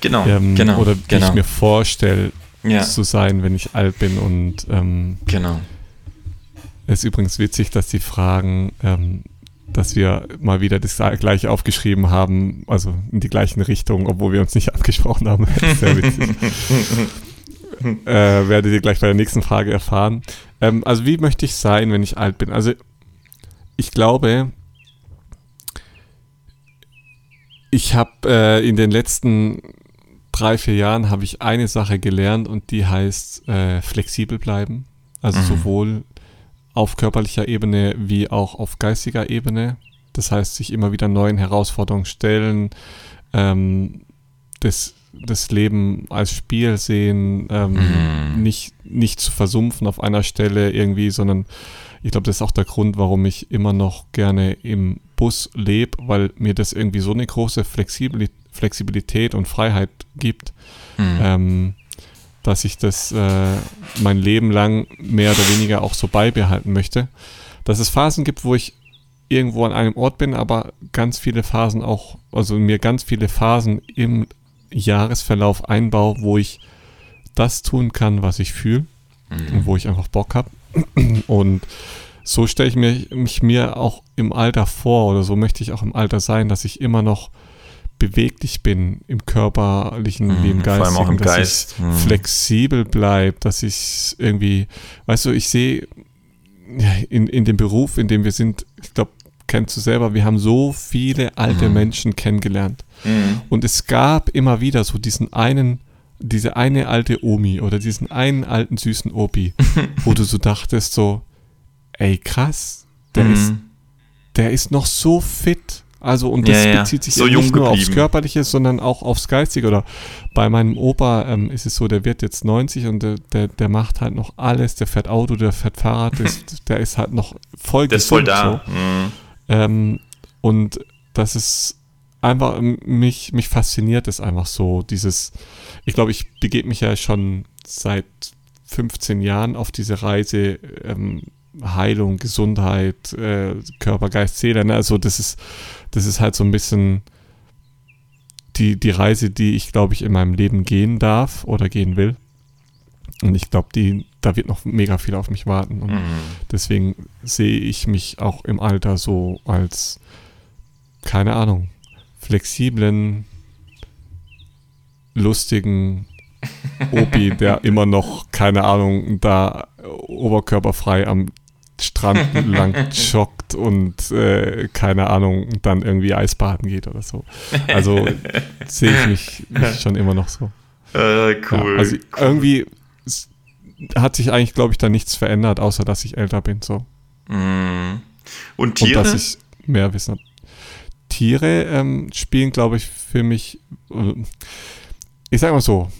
genau, ähm, genau, oder wie genau. ich mir vorstelle, ja. zu sein, wenn ich alt bin und ähm, genau. Es ist übrigens witzig, dass Sie fragen, ähm, dass wir mal wieder das gleiche aufgeschrieben haben, also in die gleichen Richtung, obwohl wir uns nicht <laughs> abgesprochen haben. Sehr witzig. <laughs> äh, werdet ihr gleich bei der nächsten Frage erfahren. Ähm, also wie möchte ich sein, wenn ich alt bin? Also ich glaube, ich habe äh, in den letzten drei, vier Jahren habe ich eine Sache gelernt und die heißt äh, flexibel bleiben. Also mhm. sowohl auf körperlicher Ebene wie auch auf geistiger Ebene. Das heißt, sich immer wieder neuen Herausforderungen stellen, ähm, das, das Leben als Spiel sehen, ähm, mhm. nicht, nicht zu versumpfen auf einer Stelle irgendwie, sondern ich glaube, das ist auch der Grund, warum ich immer noch gerne im Bus lebe, weil mir das irgendwie so eine große Flexibilität und Freiheit gibt. Mhm. Ähm, dass ich das äh, mein Leben lang mehr oder weniger auch so beibehalten möchte. Dass es Phasen gibt, wo ich irgendwo an einem Ort bin, aber ganz viele Phasen auch, also mir ganz viele Phasen im Jahresverlauf einbaue, wo ich das tun kann, was ich fühle mhm. und wo ich einfach Bock habe. Und so stelle ich mir, mich mir auch im Alter vor oder so möchte ich auch im Alter sein, dass ich immer noch beweglich bin im körperlichen mm, wie im geistigen, vor allem auch im dass Geist. ich mm. flexibel bleibe, dass ich irgendwie, weißt du, ich sehe in, in dem Beruf, in dem wir sind, ich glaube, kennst du selber, wir haben so viele alte mhm. Menschen kennengelernt. Mhm. Und es gab immer wieder so diesen einen, diese eine alte Omi oder diesen einen alten süßen Opi, <laughs> wo du so dachtest, so, ey krass, der mhm. ist, der ist noch so fit. Also, und das ja, bezieht sich so nicht nur geblieben. aufs Körperliche, sondern auch aufs Geistige. Oder bei meinem Opa ähm, ist es so, der wird jetzt 90 und der, der, der, macht halt noch alles. Der fährt Auto, der fährt Fahrrad, der, <laughs> der ist halt noch voll Der ist voll da. So. Mhm. Ähm, und das ist einfach, mich, mich fasziniert es einfach so, dieses, ich glaube, ich begebe mich ja schon seit 15 Jahren auf diese Reise, ähm, Heilung, Gesundheit, äh, Körper, Geist, Seele. Ne? Also das ist, das ist halt so ein bisschen die, die Reise, die ich, glaube ich, in meinem Leben gehen darf oder gehen will. Und ich glaube, die, da wird noch mega viel auf mich warten. Und mhm. deswegen sehe ich mich auch im Alter so als, keine Ahnung, flexiblen, lustigen Opi, der <laughs> immer noch, keine Ahnung, da oberkörperfrei am Strand <laughs> lang joggt und äh, keine Ahnung, dann irgendwie Eisbaden geht oder so. Also sehe ich mich, mich, <laughs> schon immer noch so. Äh, cool. Ja, also irgendwie hat sich eigentlich, glaube ich, da nichts verändert, außer dass ich älter bin. So. Mm. Und Tiere? Und dass ich mehr Wissen habe. Tiere ähm, spielen, glaube ich, für mich. Äh, ich sage mal so,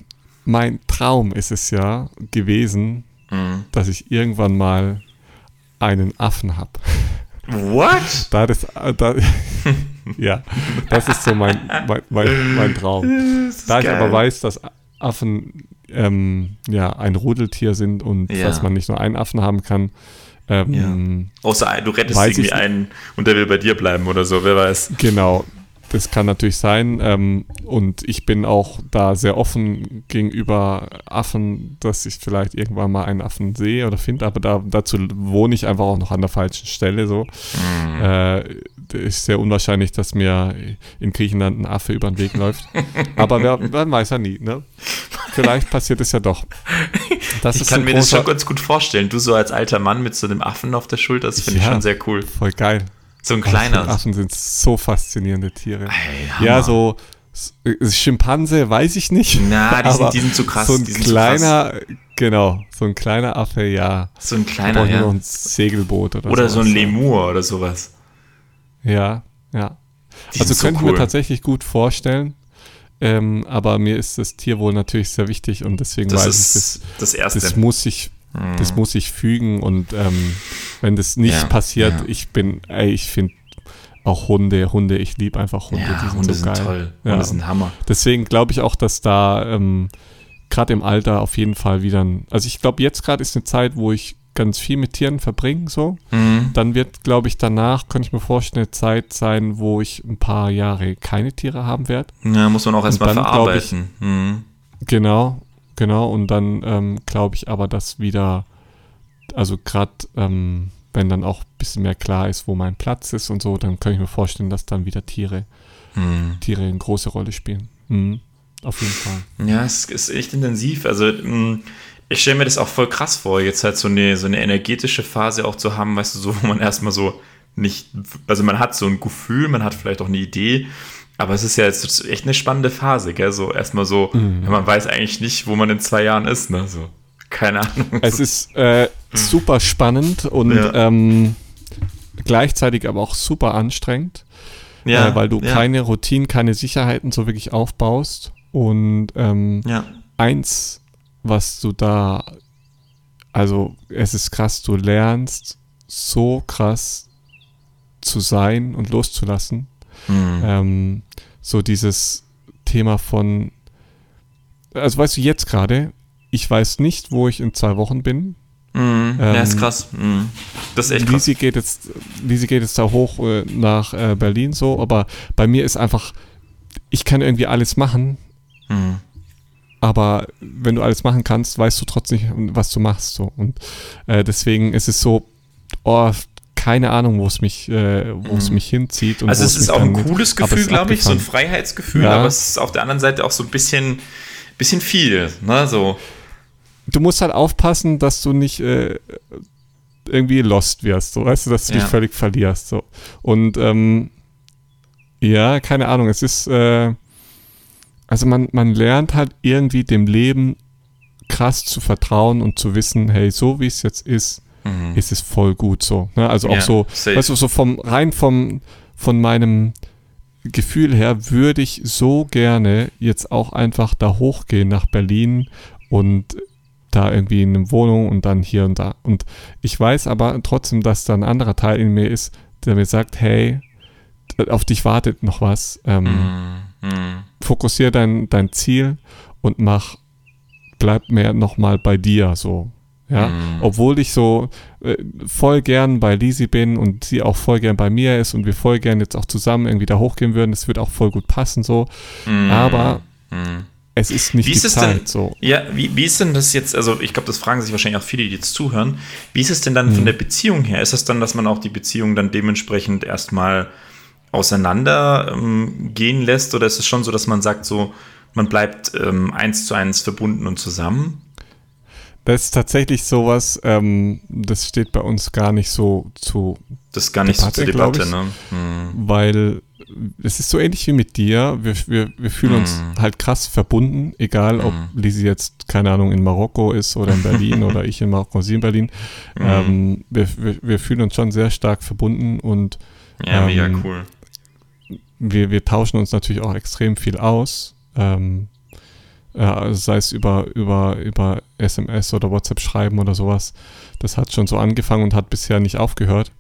mein Traum ist es ja gewesen, mm. dass ich irgendwann mal einen Affen habe. What? Da das, äh, da, <laughs> ja, das ist so mein, mein, mein, mein Traum. Da geil. ich aber weiß, dass Affen ähm, ja ein Rudeltier sind und ja. dass man nicht nur einen Affen haben kann. Ähm, ja. Außer du rettest irgendwie einen und der will bei dir bleiben oder so, wer weiß. Genau, das kann natürlich sein. Ähm, und ich bin auch da sehr offen gegenüber Affen, dass ich vielleicht irgendwann mal einen Affen sehe oder finde, aber da, dazu wohne ich einfach auch noch an der falschen Stelle. So. Mhm. Äh, ist sehr unwahrscheinlich, dass mir in Griechenland ein Affe über den Weg läuft. aber wer, <laughs> man weiß ja nie. Ne? Vielleicht passiert es ja doch. Das ich kann mir das schon ganz gut vorstellen. Du so als alter Mann mit so einem Affen auf der Schulter, das finde ja, ich schon sehr cool. Voll geil. So ein kleiner. Affen sind so faszinierende Tiere. Hey, ja, so Schimpanse weiß ich nicht. Na, die, sind, die sind zu krass. So ein kleiner, genau, so ein kleiner Affe, ja. So ein kleiner, ja. noch ein Segelboot oder Oder so ein Lemur oder sowas. Ja, ja. Die also könnte ich cool. mir tatsächlich gut vorstellen. Ähm, aber mir ist das Tierwohl natürlich sehr wichtig und deswegen das weiß ich, das, das, Erste. das muss ich das mhm. muss ich fügen und ähm, wenn das nicht ja, passiert, ja. ich bin, ey, ich finde auch Hunde, Hunde, ich liebe einfach Hunde, ja, die sind Hunde so geil. Sind toll. Ja. Hunde sind Hammer. Deswegen glaube ich auch, dass da ähm, gerade im Alter auf jeden Fall wieder ein, also ich glaube jetzt gerade ist eine Zeit, wo ich ganz viel mit Tieren verbringe, so. Mhm. Dann wird, glaube ich, danach, kann ich mir vorstellen, eine Zeit sein, wo ich ein paar Jahre keine Tiere haben werde. Ja, muss man auch erstmal verarbeiten. Ich, mhm. Genau, Genau, und dann ähm, glaube ich aber, dass wieder, also gerade ähm, wenn dann auch ein bisschen mehr klar ist, wo mein Platz ist und so, dann kann ich mir vorstellen, dass dann wieder Tiere, hm. Tiere eine große Rolle spielen. Mhm. Auf jeden Fall. Ja, es ist echt intensiv. Also hm, ich stelle mir das auch voll krass vor, jetzt halt so eine, so eine energetische Phase auch zu haben, weißt du, so, wo man erstmal so nicht, also man hat so ein Gefühl, man hat vielleicht auch eine Idee, aber es ist ja jetzt echt eine spannende Phase, gell? So erstmal so, mhm. man weiß eigentlich nicht, wo man in zwei Jahren ist, ne? So, keine Ahnung. Es ist äh, super spannend und ja. ähm, gleichzeitig aber auch super anstrengend. Ja, äh, weil du ja. keine Routinen, keine Sicherheiten so wirklich aufbaust. Und ähm, eins, was du da, also es ist krass, du lernst so krass zu sein und loszulassen. Mhm. Ähm, so dieses Thema von, also weißt du, jetzt gerade, ich weiß nicht, wo ich in zwei Wochen bin. Mhm. Ähm, ja, ist krass. Mhm. Das ist echt krass. Lisi geht jetzt, Lisi geht jetzt da hoch äh, nach äh, Berlin so, aber bei mir ist einfach, ich kann irgendwie alles machen. Mhm. Aber wenn du alles machen kannst, weißt du trotzdem nicht, was du machst. So. Und äh, deswegen ist es so, oh, keine Ahnung, wo es mich, äh, wo es mhm. mich hinzieht. also es ist auch ein cooles mit, Gefühl, glaube ich, so ein Freiheitsgefühl, ja. aber es ist auf der anderen Seite auch so ein bisschen, bisschen viel, ne, so. Du musst halt aufpassen, dass du nicht, äh, irgendwie lost wirst, so, weißt du, dass du ja. dich völlig verlierst, so. Und ähm, ja, keine Ahnung, es ist, äh, also man, man lernt halt irgendwie dem Leben krass zu vertrauen und zu wissen, hey, so wie es jetzt ist, mhm. ist es voll gut so. Ne? Also auch ja, so, safe. weißt du, so vom rein vom von meinem Gefühl her würde ich so gerne jetzt auch einfach da hochgehen nach Berlin und da irgendwie in eine Wohnung und dann hier und da. Und ich weiß aber trotzdem, dass da ein anderer Teil in mir ist, der mir sagt, hey, auf dich wartet noch was. Ähm, mm, mm. Fokussier dein, dein Ziel und mach, bleib mehr nochmal bei dir so. Ja, mm. obwohl ich so äh, voll gern bei Lisi bin und sie auch voll gern bei mir ist und wir voll gern jetzt auch zusammen irgendwie da hochgehen würden, das wird auch voll gut passen so. Mm. Aber mm. es ist nicht wie ist die Zeit denn, so. Ja, wie, wie ist denn das jetzt, also ich glaube, das fragen sich wahrscheinlich auch viele, die jetzt zuhören. Wie ist es denn dann von mhm. der Beziehung her? Ist es dann, dass man auch die Beziehung dann dementsprechend erstmal auseinander ähm, gehen lässt oder ist es schon so, dass man sagt so, man bleibt ähm, eins zu eins verbunden und zusammen? Das ist tatsächlich sowas, ähm, das steht bei uns gar nicht so zu Das ist gar nicht Debatte, so zur Debatte, ich, ne? Hm. Weil es ist so ähnlich wie mit dir. Wir, wir, wir fühlen hm. uns halt krass verbunden, egal ob hm. Lisi jetzt, keine Ahnung, in Marokko ist oder in Berlin <laughs> oder ich in Marokko, sie in Berlin. Hm. Ähm, wir, wir, wir, fühlen uns schon sehr stark verbunden und ja, mega ähm, cool. Wir, wir tauschen uns natürlich auch extrem viel aus. Ähm, äh, sei es über, über, über SMS oder WhatsApp schreiben oder sowas. Das hat schon so angefangen und hat bisher nicht aufgehört,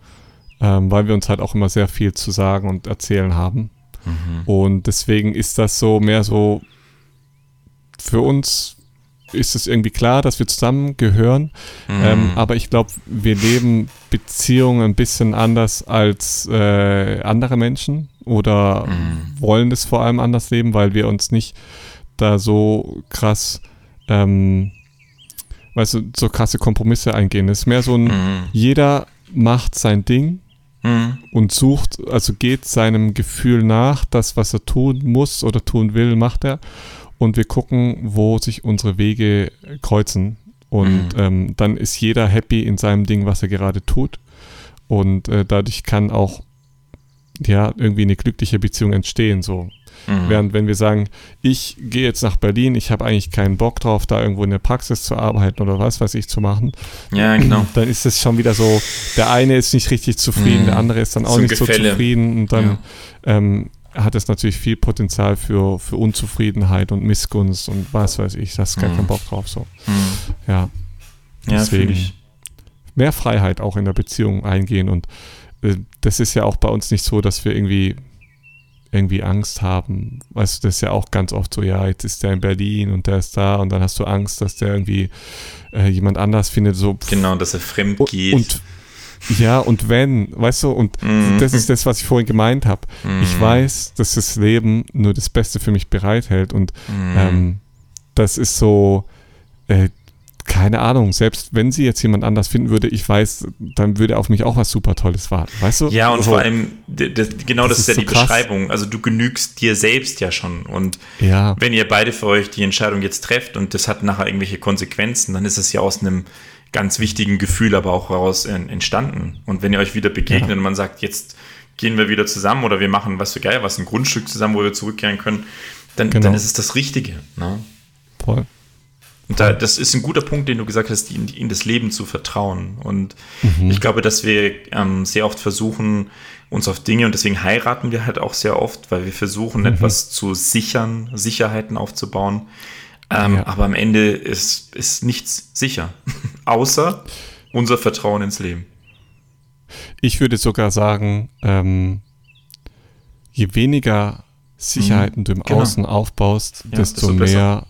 ähm, weil wir uns halt auch immer sehr viel zu sagen und erzählen haben. Mhm. Und deswegen ist das so mehr so, für uns ist es irgendwie klar, dass wir zusammen gehören. Mhm. Ähm, aber ich glaube, wir leben Beziehungen ein bisschen anders als äh, andere Menschen oder mhm. wollen es vor allem anders leben, weil wir uns nicht da so krass, ähm, weißt du, so krasse Kompromisse eingehen. Es ist mehr so ein, mhm. jeder macht sein Ding mhm. und sucht, also geht seinem Gefühl nach, das, was er tun muss oder tun will, macht er. Und wir gucken, wo sich unsere Wege kreuzen. Und mhm. ähm, dann ist jeder happy in seinem Ding, was er gerade tut. Und äh, dadurch kann auch ja irgendwie eine glückliche Beziehung entstehen. So, Mhm. Während wenn wir sagen, ich gehe jetzt nach Berlin, ich habe eigentlich keinen Bock drauf, da irgendwo in der Praxis zu arbeiten oder was weiß ich zu machen. Ja, genau. <clears throat> Dann ist es schon wieder so, der eine ist nicht richtig zufrieden, mhm. der andere ist dann auch so nicht Gefälle. so zufrieden und dann ja. ähm, hat es natürlich viel Potenzial für, für Unzufriedenheit und Missgunst und was weiß ich, da hast gar mhm. keinen Bock drauf so. Mhm. Ja. Deswegen ja, mehr Freiheit auch in der Beziehung eingehen und äh, das ist ja auch bei uns nicht so, dass wir irgendwie irgendwie Angst haben. Weißt du, das ist ja auch ganz oft so, ja, jetzt ist der in Berlin und der ist da und dann hast du Angst, dass der irgendwie äh, jemand anders findet. So, genau, dass er fremd geht. Und, ja, und wenn, weißt du, und mm. das ist das, was ich vorhin gemeint habe. Mm. Ich weiß, dass das Leben nur das Beste für mich bereithält und mm. ähm, das ist so, äh, keine Ahnung, selbst wenn sie jetzt jemand anders finden würde, ich weiß, dann würde auf mich auch was super Tolles warten, weißt du? Ja, und so, vor allem, das, genau das, das, ist ja so die krass. Beschreibung. Also du genügst dir selbst ja schon. Und ja. wenn ihr beide für euch die Entscheidung jetzt trefft und das hat nachher irgendwelche Konsequenzen, dann ist es ja aus einem ganz wichtigen Gefühl aber auch heraus entstanden. Und wenn ihr euch wieder begegnet ja. und man sagt, jetzt gehen wir wieder zusammen oder wir machen was für geil, was ein Grundstück zusammen, wo wir zurückkehren können, dann, genau. dann ist es das Richtige. Ne? Voll. Und da, das ist ein guter Punkt, den du gesagt hast, in, in das Leben zu vertrauen. Und mhm. ich glaube, dass wir ähm, sehr oft versuchen, uns auf Dinge, und deswegen heiraten wir halt auch sehr oft, weil wir versuchen, mhm. etwas zu sichern, Sicherheiten aufzubauen. Ähm, ja. Aber am Ende ist, ist nichts sicher, <laughs> außer unser Vertrauen ins Leben. Ich würde sogar sagen, ähm, je weniger Sicherheiten mhm. du im genau. Außen aufbaust, ja, desto, desto mehr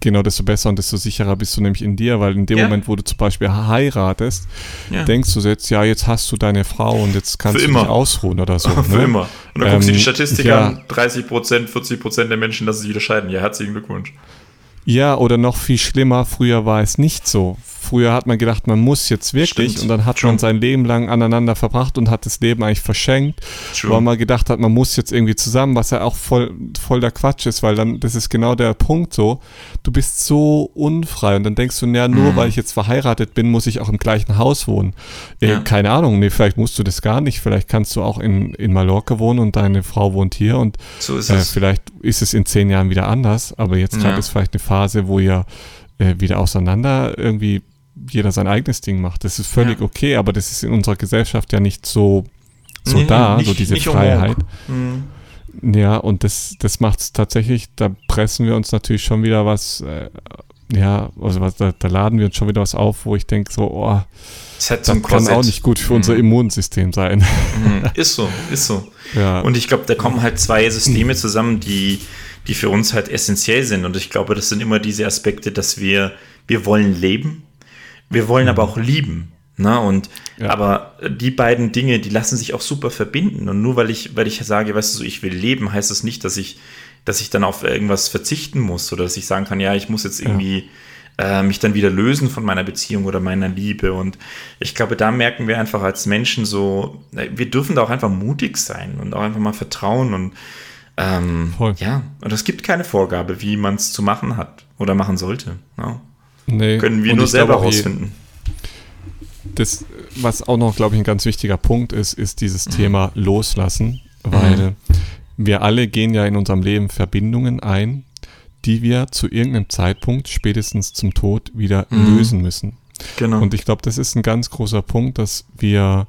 genau, desto besser und desto sicherer bist du nämlich in dir, weil in dem ja. Moment, wo du zum Beispiel heiratest, ja. denkst du jetzt, ja, jetzt hast du deine Frau und jetzt kannst Für du immer. dich ausruhen oder so. <laughs> Für ne? immer. Und dann ähm, guckst du die Statistik ja. an, 30 Prozent, 40 Prozent der Menschen lassen sich wieder scheiden. Ja, herzlichen Glückwunsch. Ja, oder noch viel schlimmer, früher war es nicht so. Früher hat man gedacht, man muss jetzt wirklich Stimmt. und dann hat True. man sein Leben lang aneinander verbracht und hat das Leben eigentlich verschenkt, True. weil man gedacht hat, man muss jetzt irgendwie zusammen, was ja auch voll, voll der Quatsch ist, weil dann, das ist genau der Punkt so, du bist so unfrei und dann denkst du, naja, nur Mhm. weil ich jetzt verheiratet bin, muss ich auch im gleichen Haus wohnen. Äh, Ja. Keine Ahnung, nee, vielleicht musst du das gar nicht, vielleicht kannst du auch in, in Mallorca wohnen und deine Frau wohnt hier und So ist äh, vielleicht ist es in zehn Jahren wieder anders, aber jetzt gerade Ja. ist vielleicht eine Phase, wo ihr äh, wieder auseinander irgendwie jeder sein eigenes Ding macht. Das ist völlig Ja. okay, aber das ist in unserer Gesellschaft ja nicht so, so Nee, da, nicht- so diese Freiheit. Mhm. Ja, und das, das macht es tatsächlich, da pressen wir uns natürlich schon wieder was, äh, ja, also was, da, da laden wir uns schon wieder was auf, wo ich denke, so, oh, hat das ein kann Korsett. auch nicht gut für unser Mhm. Immunsystem sein. Mhm. Ist so, ist so. ja. Und ich glaube, da kommen halt zwei Systeme zusammen, die, die für uns halt essentiell sind. Und ich glaube, das sind immer diese Aspekte, dass wir, wir wollen leben, wir wollen aber auch lieben. Ne? Und Ja. aber die beiden Dinge, die lassen sich auch super verbinden. Und nur weil ich, weil ich sage, weißt du, so, ich will leben, heißt das nicht, dass ich, dass ich dann auf irgendwas verzichten muss oder dass ich sagen kann, ja, ich muss jetzt irgendwie äh, mich dann wieder lösen von meiner Beziehung oder meiner Liebe. Und ich glaube, da merken wir einfach als Menschen so, äh, wir dürfen da auch einfach mutig sein und auch einfach mal vertrauen und ähm, ja, und es gibt keine Vorgabe, wie man es zu machen hat oder machen sollte. Ja. Nee. Können wir nur selber rausfinden. das, was auch noch, glaube ich, ein ganz wichtiger Punkt ist, ist Mhm. dieses Thema Loslassen, weil wir alle gehen ja in unserem Leben Verbindungen ein, die wir zu irgendeinem Zeitpunkt, spätestens zum Tod, wieder Mhm. lösen müssen. Genau. Und ich glaube, das ist ein ganz großer Punkt, dass wir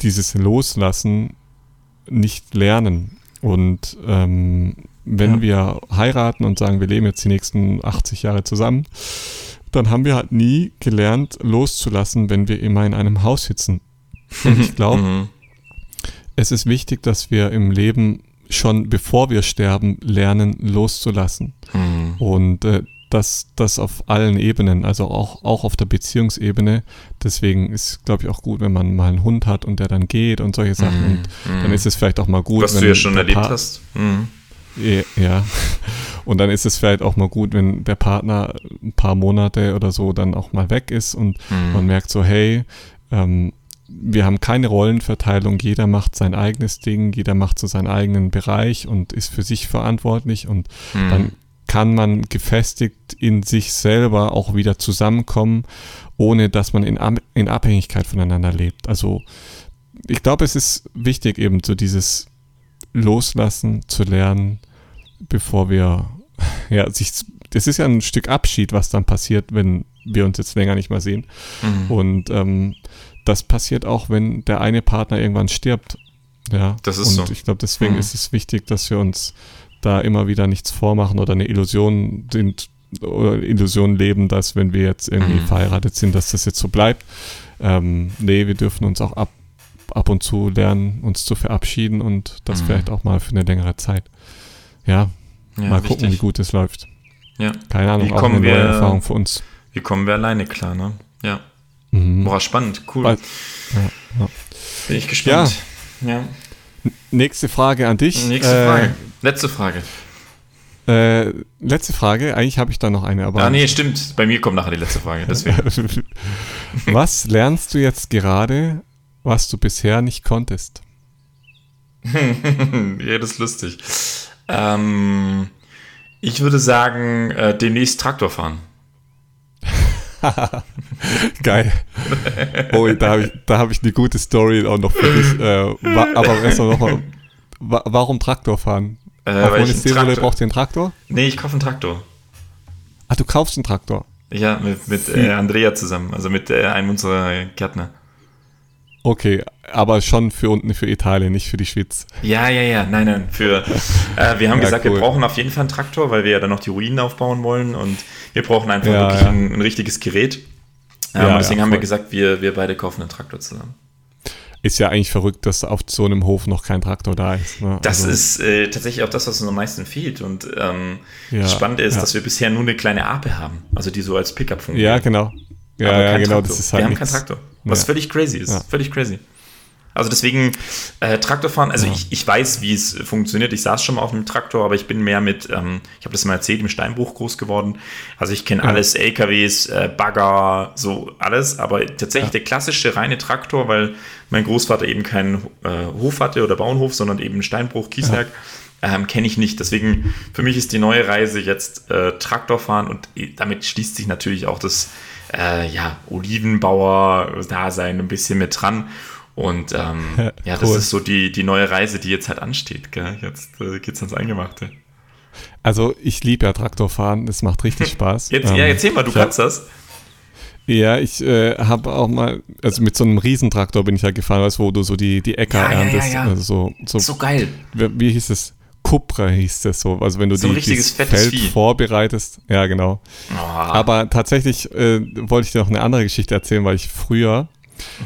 dieses Loslassen nicht lernen. Und ähm, wenn Ja. wir heiraten und sagen, wir leben jetzt die nächsten 80 Jahre zusammen, dann haben wir halt nie gelernt, loszulassen, wenn wir immer in einem Haus sitzen. Und ich <laughs> glaube, Mhm. es ist wichtig, dass wir im Leben schon bevor wir sterben, lernen loszulassen. Mhm. Und äh, das, das auf allen Ebenen, also auch, auch auf der Beziehungsebene. Deswegen ist, glaube ich, auch gut, wenn man mal einen Hund hat und der dann geht und solche Sachen. Und dann ist es vielleicht auch mal gut, Mhm. Was du ja schon erlebt Pa- hast. Mhm. Ja, Ja. Und dann ist es vielleicht auch mal gut, wenn der Partner ein paar Monate oder so dann auch mal weg ist und Mhm. man merkt so, hey, ähm, wir haben keine Rollenverteilung, jeder macht sein eigenes Ding, jeder macht so seinen eigenen Bereich und ist für sich verantwortlich und Mhm. dann kann man gefestigt in sich selber auch wieder zusammenkommen, ohne dass man in, in Abhängigkeit voneinander lebt. Also ich glaube, es ist wichtig eben so dieses Loslassen zu lernen, bevor wir, <laughs> ja, sich, das ist ja ein Stück Abschied, was dann passiert, wenn wir uns jetzt länger nicht mehr sehen. Mhm. Und ähm, das passiert auch, wenn der eine Partner irgendwann stirbt. Ja, Das ist und so. ich glaube, deswegen Mhm. ist es wichtig, dass wir uns da immer wieder nichts vormachen oder eine Illusion sind oder Illusion leben, dass wenn wir jetzt irgendwie Mhm. verheiratet sind, dass das jetzt so bleibt. Ähm, nee, wir dürfen uns auch ab, ab und zu lernen, uns zu verabschieden und das Mhm. vielleicht auch mal für eine längere Zeit. Ja, Ja, mal gucken, wie gut es läuft. Ja. Keine Ahnung, Wie auch kommen eine neue wir- Erfahrung für uns. Wie kommen wir alleine klar, ne? Ja. Mhm. Boah, spannend, cool. Ja, ja. Bin ich gespannt. Ja. Nächste Frage an dich. Nächste Äh, Frage. Letzte Frage. Äh, letzte Frage. Eigentlich habe ich da noch eine, aber. Ah, nee, stimmt. Bei mir kommt nachher die letzte Frage. Deswegen. <laughs> was lernst du jetzt gerade, was du bisher nicht konntest? <laughs> ja, das ist lustig. Ähm, ich würde sagen, äh, demnächst Traktor fahren. <laughs> Geil. Oh, da habe ich, da hab ich eine gute Story auch noch für dich. Äh, aber erstmal nochmal. Wa warum Traktor fahren? Äh, Auf weil ich Traktor- braucht ihr einen Traktor? Nee, ich kaufe einen Traktor. Ah, du kaufst einen Traktor. Ja, mit, mit äh, Andrea zusammen, also mit äh, einem unserer Gärtner. Okay, aber schon für unten für Italien, nicht für die Schweiz. Ja, ja, ja, nein, nein. Für, äh, wir haben <laughs> Ja, gesagt, cool. wir brauchen auf jeden Fall einen Traktor, weil wir ja dann noch die Ruinen aufbauen wollen und wir brauchen einfach Ja, wirklich ja. Ein, ein richtiges Gerät. Ähm, Ja, deswegen haben wir gesagt, wir, wir beide kaufen einen Traktor zusammen. Ist ja eigentlich verrückt, dass auf so einem Hof noch kein Traktor da ist. Ne? Das Also, ist äh, tatsächlich auch das, was uns am meisten fehlt. Und ähm, das Spannende ist, dass wir bisher nur eine kleine Ape haben, also die so als Pickup fungiert. Ja, genau. Ja, genau, Traktor. das ist halt Wir haben nichts. keinen Traktor. Was völlig crazy ist. Völlig crazy. Also deswegen äh, Traktorfahren, also ja. ich, ich weiß, wie es funktioniert. Ich saß schon mal auf einem Traktor, aber ich bin mehr mit, ähm, ich habe das mal erzählt, im Steinbruch groß geworden. Also ich kenne ja. alles, LKWs, äh, Bagger, so alles, aber tatsächlich ja. der klassische reine Traktor, weil mein Großvater eben keinen äh, Hof hatte oder Bauernhof, sondern eben Steinbruch, Kieswerk. Ähm, kenne ich nicht. Deswegen für mich ist die neue Reise jetzt äh, Traktorfahren und damit schließt sich natürlich auch das äh, ja, Olivenbauer-Dasein ein bisschen mit dran. Und ähm, <laughs> ja, das cool. ist so die, die neue Reise, die jetzt halt ansteht. Gell? Jetzt äh, geht's ans Eingemachte. Also ich liebe ja Traktorfahren, es macht richtig <laughs> Spaß. Jetzt, ähm, ja, erzähl mal, du kannst hab, das. Ja, ich äh, habe auch mal, also mit so einem Riesentraktor bin ich ja gefahren, weißt, wo du so die, die Äcker ja, erntest. Ja, ja, also so, so, so geil. Wie, wie hieß es? Cupra hieß das so. Also wenn du so die, das Feld Vieh. vorbereitest. Ja, genau. Oh. Aber tatsächlich äh, wollte ich dir noch eine andere Geschichte erzählen, weil ich früher,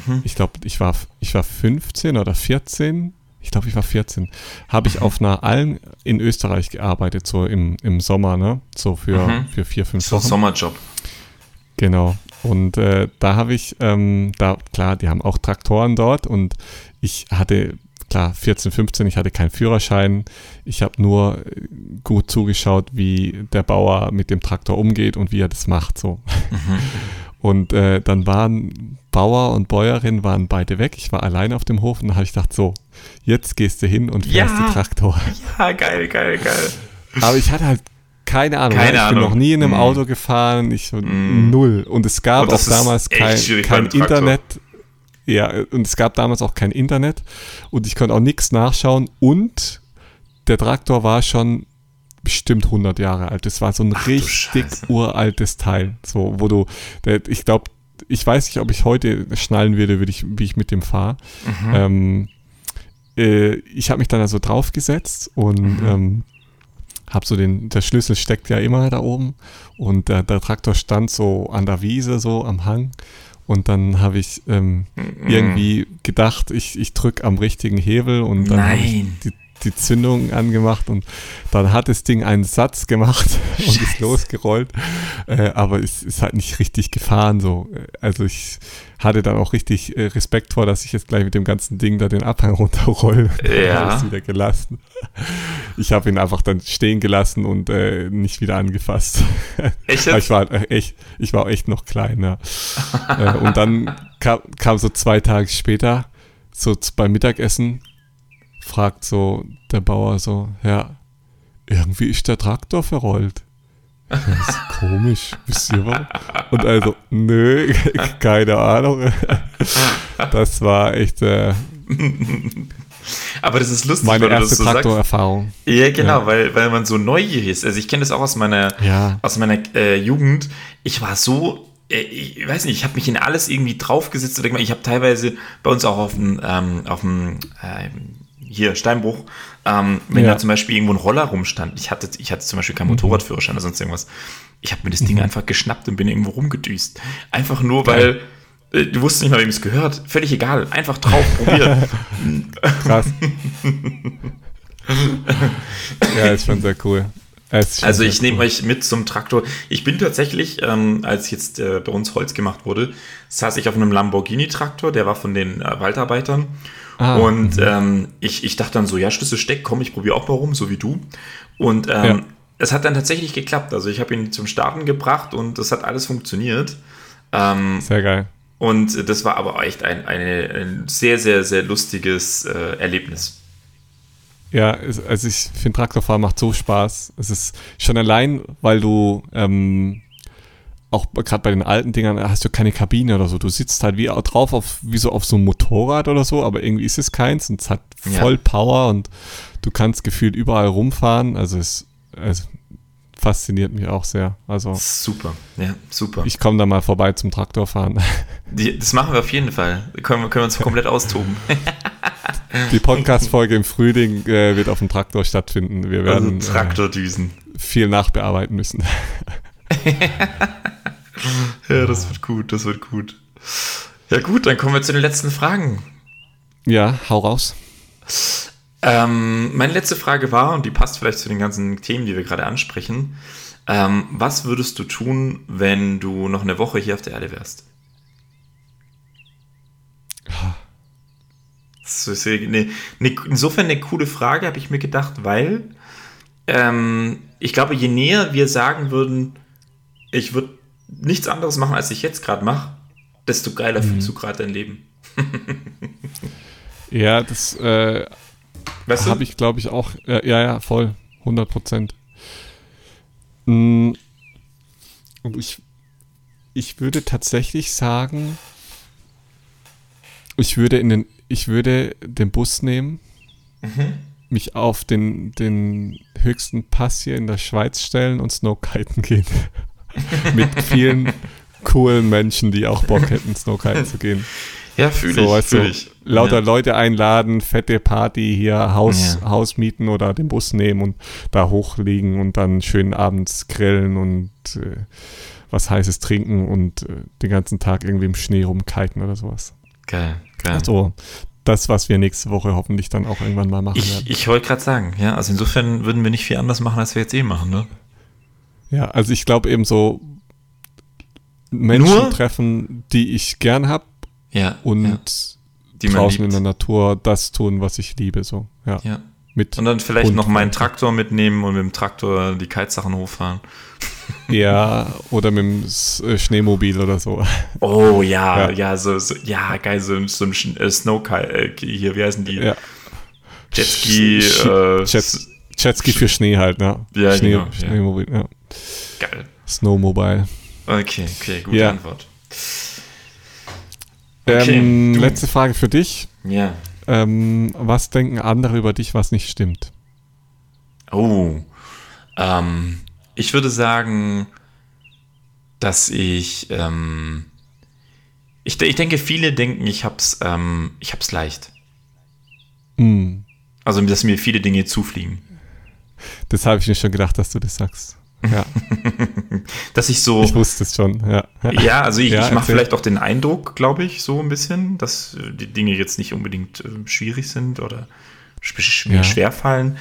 mhm. ich glaube, ich war, ich war 15 oder 14, ich glaube, ich war 14, habe ich mhm. auf einer Alm in Österreich gearbeitet, so im, im Sommer, ne? So für, mhm. für vier, fünf Wochen. So Sommerjob. Genau. Und äh, da habe ich, ähm, da, klar, die haben auch Traktoren dort und ich hatte klar, 14, 15, ich hatte keinen Führerschein. Ich habe nur äh, gut zugeschaut, wie der Bauer mit dem Traktor umgeht und wie er das macht. So. Mhm. <laughs> Und äh, dann waren Bauer und Bäuerin waren beide weg. Ich war allein auf dem Hof und dann habe ich gedacht, so, jetzt gehst du hin und fährst ja, die Traktor. Ja, geil, geil, geil. Aber ich hatte halt keine Ahnung. Keine ich Ahnung. bin noch nie in einem mm. Auto gefahren. Ich mm. null. Und es gab und auch damals kein, kein Internet. Ja, und es gab damals auch kein Internet und ich konnte auch nichts nachschauen und der Traktor war schon bestimmt 100 Jahre alt. Das war so ein Ach, richtig uraltes Teil, so wo du, ich glaube, ich weiß nicht, ob ich heute schnallen würde, würde ich, wie ich mit dem fahre. Mhm. Ähm, äh, ich habe mich dann also draufgesetzt und mhm. ähm, habe so den, der Schlüssel steckt ja immer da oben und der, der Traktor stand so an der Wiese, so am Hang und dann habe ich ähm, mm. irgendwie gedacht, ich, ich drücke am richtigen Hebel und dann habe ich die, die Zündung angemacht und dann hat das Ding einen Satz gemacht <laughs> und Scheiße. ist losgerollt. Äh, aber es ist halt nicht richtig gefahren so. Also ich hatte dann auch richtig äh, Respekt vor, dass ich jetzt gleich mit dem ganzen Ding da den Abhang <laughs> runterrolle. Ja. wieder gelassen. Ich habe ihn einfach dann stehen gelassen und äh, nicht wieder angefasst. <laughs> Echt? ich war äh, echt, ich war echt noch klein, ja. Äh, und dann kam, kam so zwei Tage später, so beim Mittagessen, fragt so der Bauer so, ja, irgendwie ist der Traktor verrollt. Das ist komisch, <laughs> wisst ihr was? Und also, nö, <laughs> keine Ahnung. <laughs> Das war echt. Äh, aber das ist lustig, meine erste so Traktorerfahrung. Ja, genau, ja. Weil, weil man so neugierig ist. Also ich kenne das auch aus meiner, ja. aus meiner äh, Jugend. Ich war so, äh, ich weiß nicht, ich habe mich in alles irgendwie draufgesetzt. Ich habe teilweise bei uns auch auf dem, ähm, auf dem äh, hier Steinbruch, ähm, wenn ja. da zum Beispiel irgendwo ein Roller rumstand, ich hatte, ich hatte zum Beispiel keinen mhm. Motorradführerschein oder sonst irgendwas, ich habe mir das Ding mhm. einfach geschnappt und bin irgendwo rumgedüst. Einfach nur, weil äh, du wusstest nicht mal, wem es gehört. Völlig egal. Einfach drauf, probieren. <laughs> Krass. ja, ist schon sehr cool. Also ich nehme euch mit zum Traktor. Ich bin tatsächlich, ähm, als jetzt äh, bei uns Holz gemacht wurde, saß ich auf einem Lamborghini-Traktor, der war von den äh, Waldarbeitern. Ah, und ähm, ich, ich dachte dann so, ja, Schlüssel steckt, komm, ich probiere auch mal rum, so wie du. Und ähm, ja. es hat dann tatsächlich geklappt. Also ich habe ihn zum Starten gebracht und das hat alles funktioniert. Ähm, sehr geil. Und das war aber echt ein, eine, ein sehr, sehr, sehr lustiges äh, Erlebnis. Ja, also ich finde Traktorfahren macht so Spaß. Es ist schon allein, weil du ähm, auch gerade bei den alten Dingern hast du keine Kabine oder so. Du sitzt halt wie drauf auf, wie so auf so einem Motorrad oder so, aber irgendwie ist es keins und es hat voll ja. Power und du kannst gefühlt überall rumfahren. Also es, es fasziniert mich auch sehr. Also super, ja, super. Ich komme da mal vorbei zum Traktorfahren. <laughs> Die, das machen wir auf jeden Fall. Können, können wir uns komplett austoben. <laughs> Die Podcast-Folge im Frühling äh, wird auf dem Traktor stattfinden. Wir also werden also Traktordüsen. Äh, viel nachbearbeiten müssen. <laughs> ja, das wird gut, das wird gut. Ja, gut, dann kommen wir zu den letzten Fragen. Ja, hau raus. Ähm, meine letzte Frage war, und die passt vielleicht zu den ganzen Themen, die wir gerade ansprechen. Ähm, was würdest du tun, wenn du noch eine Woche hier auf der Erde wärst? Das ist eine, eine, insofern eine coole Frage, habe ich mir gedacht, weil ähm, ich glaube, je näher wir sagen würden, ich würde nichts anderes machen, als ich jetzt gerade mache, desto geiler mhm. fühlst du gerade dein Leben. <laughs> ja, das äh, weißt du? habe ich, glaube ich, auch. Äh, ja, ja, voll. 100 Prozent. Und ich, ich würde tatsächlich sagen, ich würde in den, ich würde den Bus nehmen, mhm. mich auf den, den höchsten Pass hier in der Schweiz stellen und Snowkiten gehen. <laughs> Mit vielen coolen Menschen, die auch Bock hätten, Snowkiten zu gehen. <laughs> Ja, fühle so, ich. Weißt fühl ich. Lauter ja. Leute einladen, fette Party hier, Haus, ja. Haus mieten oder den Bus nehmen und da hochlegen und dann schön abends grillen und äh, was Heißes trinken und äh, den ganzen Tag irgendwie im Schnee rumkiten oder sowas. Geil, geil. Also, das, was wir nächste Woche hoffentlich dann auch irgendwann mal machen ich, werden. Ich wollte gerade sagen, ja, also insofern würden wir nicht viel anders machen, als wir jetzt eh machen, ne? Ja, also ich glaube eben so Menschen Nur? treffen, die ich gern habe ja, und ja. Die draußen in der Natur das tun, was ich liebe, so, ja. ja. Mit und dann vielleicht Hund noch meinen Traktor mitnehmen und mit dem Traktor die Kitesachen hochfahren. <laughs> Ja, oder mit dem äh, Schneemobil oder so. Oh ja, ja, ja so, so, ja, geil, so, so ein äh, Snowkite, äh, hier, wie heißen die? Ja. Jetski, äh, Jet, Jetski für Schnee halt, ne? Ja, Schnee, genau, Schneemobil, ja. Geil. Snowmobile. Okay, okay, gute ja. Antwort. Okay, ähm, letzte Frage für dich. Ja. Ähm, was denken andere über dich, was nicht stimmt? Oh, ähm, ich würde sagen, dass ich, ähm, ich, ich denke, viele denken, ich hab's, ähm, ich hab's leicht. Mm. Also, dass mir viele Dinge zufliegen. Das habe ich mir schon gedacht, dass du das sagst. Ja. <laughs> dass ich so. Ich wusste es schon, ja. Ja, also ich, ja, ich mache vielleicht auch den Eindruck, glaube ich, so ein bisschen, dass die Dinge jetzt nicht unbedingt äh, schwierig sind oder mir ja. schwer fallen